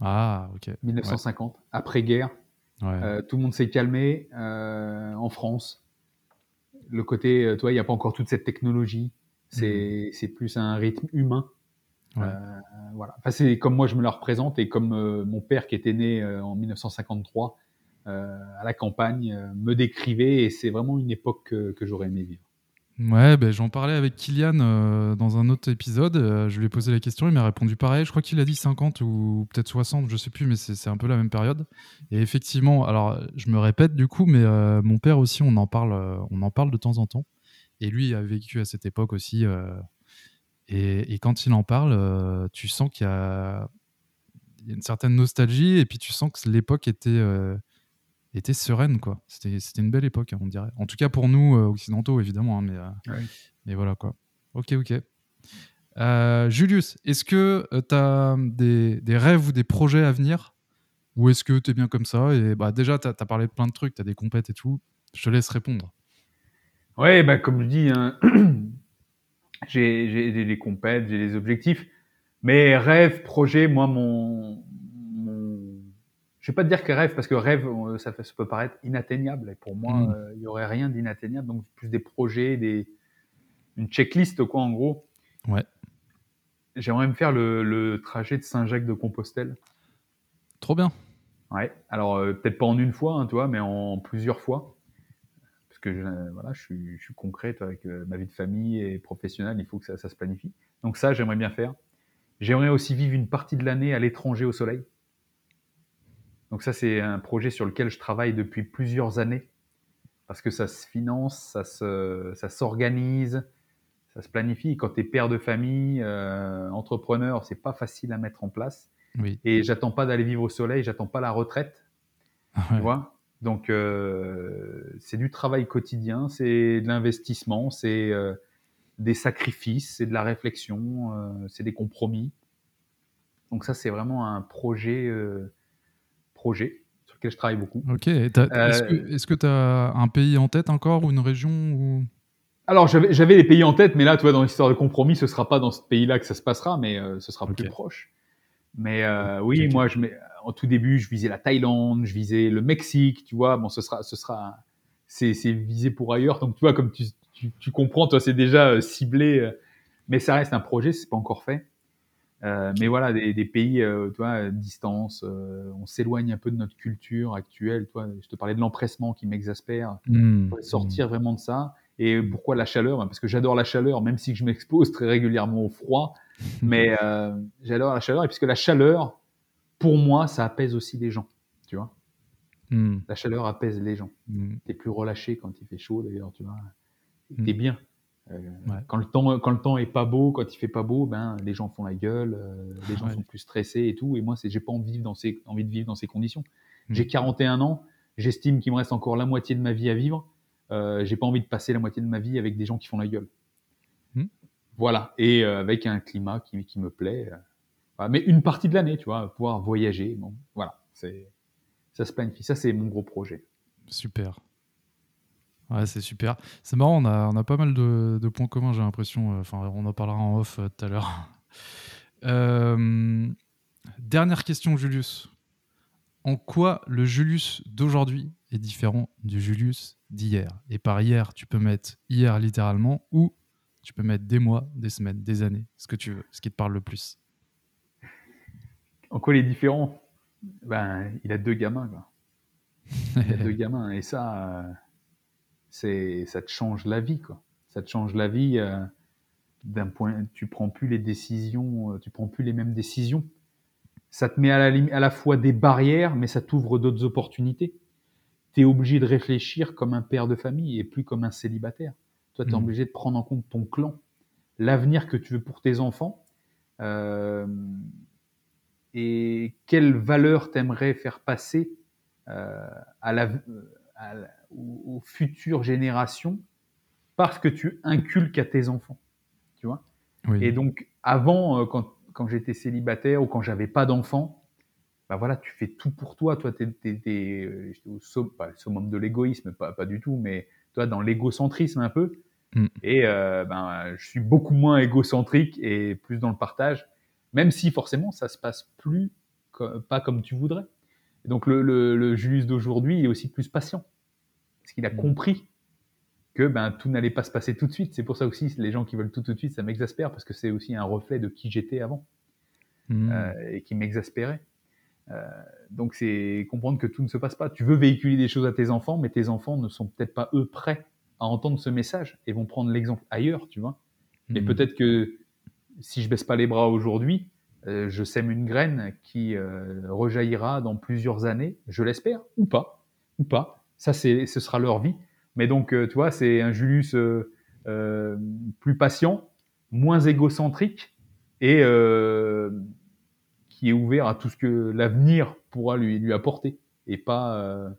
Ah, ok. 1950, après-guerre. Ouais. Euh, tout le monde s'est calmé euh, en France. Le côté, euh, toi, il n'y a pas encore toute cette technologie. C'est c'est plus un rythme humain. Ouais. Euh, voilà. Enfin, c'est comme moi je me la représente et comme euh, mon père qui était né euh, en 1953 euh, à la campagne euh, me décrivait et c'est vraiment une époque que, que j'aurais aimé vivre. Ouais, ben, j'en parlais avec Kylian euh, dans un autre épisode. euh, je lui ai posé la question, il m'a répondu pareil. Je crois qu'il a dit 50 ou peut-être 60, je sais plus, mais c'est un peu la même période. Et effectivement, alors je me répète du coup, mais euh, mon père aussi, on en parle, on en parle de temps en temps. Et lui a vécu à cette époque aussi. et, et quand il en parle, tu sens qu'il y a, une certaine nostalgie, et puis tu sens que l'époque était, était sereine, quoi. C'était c'était une belle époque, hein, on dirait. En tout cas pour nous, euh, occidentaux, évidemment, hein, mais. euh, Ouais. mais voilà quoi. Ok, ok. Euh, Julius, est-ce que tu as des, des rêves ou des projets à venir? Ou est-ce que tu es bien comme ça? Et bah, Déjà, tu as, parlé de plein de trucs, tu as des compètes et tout. Je te laisse répondre. Ouais, bah, comme je dis, hein, <clears throat> j'ai des compètes, j'ai des objectifs. Mais rêve, projet, moi, mon... Je vais pas te dire que rêve, parce que rêve, euh, ça, fait- ça peut paraître inatteignable. Et pour moi, Mm. euh, il y aurait rien d'inatteignable. Donc, plus des projets, des... une checklist, quoi, en gros. Ouais. J'aimerais me faire le, le trajet de Saint-Jacques-de-Compostelle. Trop bien. Ouais. Alors, euh, peut-être pas en une fois, hein, tu vois, mais en plusieurs fois. Parce que je, voilà, je, suis, je suis concrète avec euh, ma vie de famille et professionnelle, il faut que ça, ça se planifie. Donc ça, j'aimerais bien faire. J'aimerais aussi vivre une partie de l'année à l'étranger au soleil. Donc ça, c'est un projet sur lequel je travaille depuis plusieurs années. Parce que ça se finance, ça se, ça s'organise, ça se planifie. Quand tu es père de famille, euh, entrepreneur, c'est pas facile à mettre en place. Oui. Et j'attends pas d'aller vivre au soleil, j'attends pas la retraite, <laughs> tu vois? Donc euh, c'est du travail quotidien, c'est de l'investissement, c'est euh, des sacrifices, c'est de la réflexion, euh, c'est des compromis. Donc ça c'est vraiment un projet, projet sur lequel je travaille beaucoup. Ok. Euh, Est-ce que tu as un pays en tête encore ou une région ou... Alors j'avais les pays en tête, mais là tu vois dans l'histoire de compromis, ce sera pas dans ce pays-là que ça se passera, mais euh, ce sera plus proche. Mais euh, oui, moi je en tout début je visais la Thaïlande, je visais le Mexique, tu vois. Bon, ce sera, ce sera, c'est visé pour ailleurs. Donc tu vois comme tu tu, tu comprends, toi c'est déjà ciblé, mais ça reste un projet, c'est pas encore fait. Euh, mais voilà, des, des pays, euh, tu vois, à distance, euh, on s'éloigne un peu de notre culture actuelle. Toi, je te parlais de l'empressement qui m'exaspère. Hmm. Sortir vraiment de ça. Et pourquoi la chaleur? Parce que j'adore la chaleur, même si je m'expose très régulièrement au froid. Mais euh, j'adore la chaleur. Et puisque la chaleur, pour moi, ça apaise aussi les gens. Tu vois Hmm. La chaleur apaise les gens. Hmm. T'es plus relâché quand il fait chaud, d'ailleurs, tu vois. Mm. T'es bien. Euh, Ouais. quand, le temps, quand le temps est pas beau, quand il fait pas beau, ben, les gens font la gueule, euh, les gens Ouais. sont plus stressés et tout. Et moi, c'est, j'ai pas envie de, vivre dans ces, envie de vivre dans ces conditions. Mm. J'ai 41 ans, j'estime qu'il me reste encore la moitié de ma vie à vivre. Euh, j'ai pas envie de passer la moitié de ma vie avec des gens qui font la gueule. Mm. Voilà. Et euh, avec un climat qui, qui me plaît. euh, voilà. Mais une partie de l'année, tu vois, pouvoir voyager. Bon, voilà. C'est, ça se planifie. Ça, c'est mon gros projet. Super. Ouais, c'est super. C'est marrant, on a, on a pas mal de, de points communs, j'ai l'impression. euh, Enfin, on en parlera en off euh, tout à l'heure. <laughs> Euh, dernière question, Julius. En quoi le Julius d'aujourd'hui est différent du Julius d'hier? Et par hier, tu peux mettre hier littéralement ou tu peux mettre des mois, des semaines, des années, ce que tu veux, ce qui te parle le plus. En quoi il est différent? Ben, il a deux gamins, quoi. Il a deux <laughs> gamins, et ça, euh, c'est, ça te change la vie, quoi. Ça te change la vie euh, d'un point. Tu prends plus les décisions, euh, tu prends plus les mêmes décisions. Ça te met à la, à la fois des barrières, mais ça t'ouvre d'autres opportunités. Tu es obligé de réfléchir comme un père de famille et plus comme un célibataire. Toi, tu es Mhm. obligé de prendre en compte ton clan, l'avenir que tu veux pour tes enfants. Euh, et quelle valeur t'aimerais faire passer euh, à la, à aux, aux futures générations parce que tu inculques à tes enfants, tu vois. Oui. Et donc avant, euh, quand, quand j'étais célibataire ou quand j'avais pas d'enfant, bah voilà, tu fais tout pour toi. Toi, tu es, euh, au pas le summum de l'égoïsme, pas, pas du tout, mais toi, dans l'égocentrisme un peu. Mm. Et euh, ben, je suis beaucoup moins égocentrique et plus dans le partage, même si forcément, ça se passe plus pas comme tu voudrais. Donc, le, le, Julius d'aujourd'hui, il est aussi plus patient. Parce qu'il a mm. compris que ben, tout n'allait pas se passer tout de suite. C'est pour ça aussi, les gens qui veulent tout tout de suite, ça m'exaspère parce que c'est aussi un reflet de qui j'étais avant mmh. euh, et qui m'exaspérait. Euh, donc c'est comprendre que tout ne se passe pas. Tu veux véhiculer des choses à tes enfants, mais tes enfants ne sont peut-être pas eux prêts à entendre ce message et vont prendre l'exemple ailleurs, tu vois. Et mmh. peut-être que si je baisse pas les bras aujourd'hui, je sème une graine qui rejaillira dans plusieurs années, je l'espère, ou pas, ou pas. Ça, c'est, ce sera leur vie. Mais donc, euh, tu vois, c'est un Julius euh, euh, plus patient, moins égocentrique et qui est ouvert à tout ce que l'avenir pourra lui, lui apporter et pas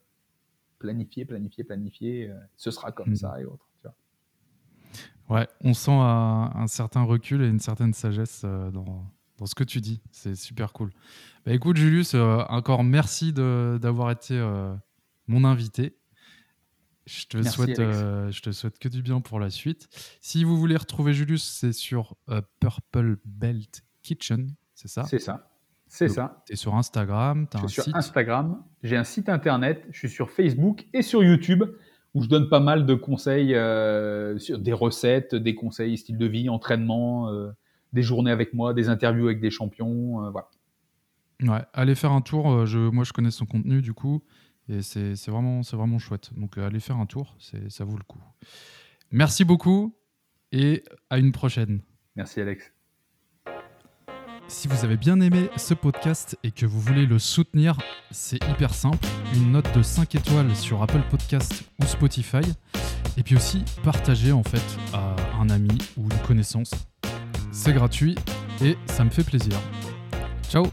planifier, planifier, planifier, ce sera comme hmm. ça et autres. Tu vois. Ouais, on sent un, certain recul et une certaine sagesse dans, dans ce que tu dis. C'est super cool. Bah, écoute, Julius, encore merci d'avoir été mon invité. Je te, souhaite, euh, je te souhaite que du bien pour la suite. Si vous voulez retrouver Julius, c'est sur euh, Purple Belt Kitchen, c'est ça? C'est ça. C'est ça. Tu es sur Instagram, tu as un sur Instagram, j'ai un site internet, je suis sur Facebook et sur YouTube où je donne pas mal de conseils euh, sur des recettes, des conseils style de vie, entraînement, des journées avec moi, des interviews avec des champions, voilà. Ouais, allez faire un tour. Je, moi, je connais son contenu du coup. Et c'est vraiment, vraiment chouette. Donc euh, allez faire un tour, ça vaut le coup. Merci beaucoup et à une prochaine. Merci Alex. Si vous avez bien aimé ce podcast et que vous voulez le soutenir, c'est hyper simple. Une note de 5 étoiles sur Apple Podcast ou Spotify. Et puis aussi partager en fait à un ami ou une connaissance. C'est gratuit et ça me fait plaisir. Ciao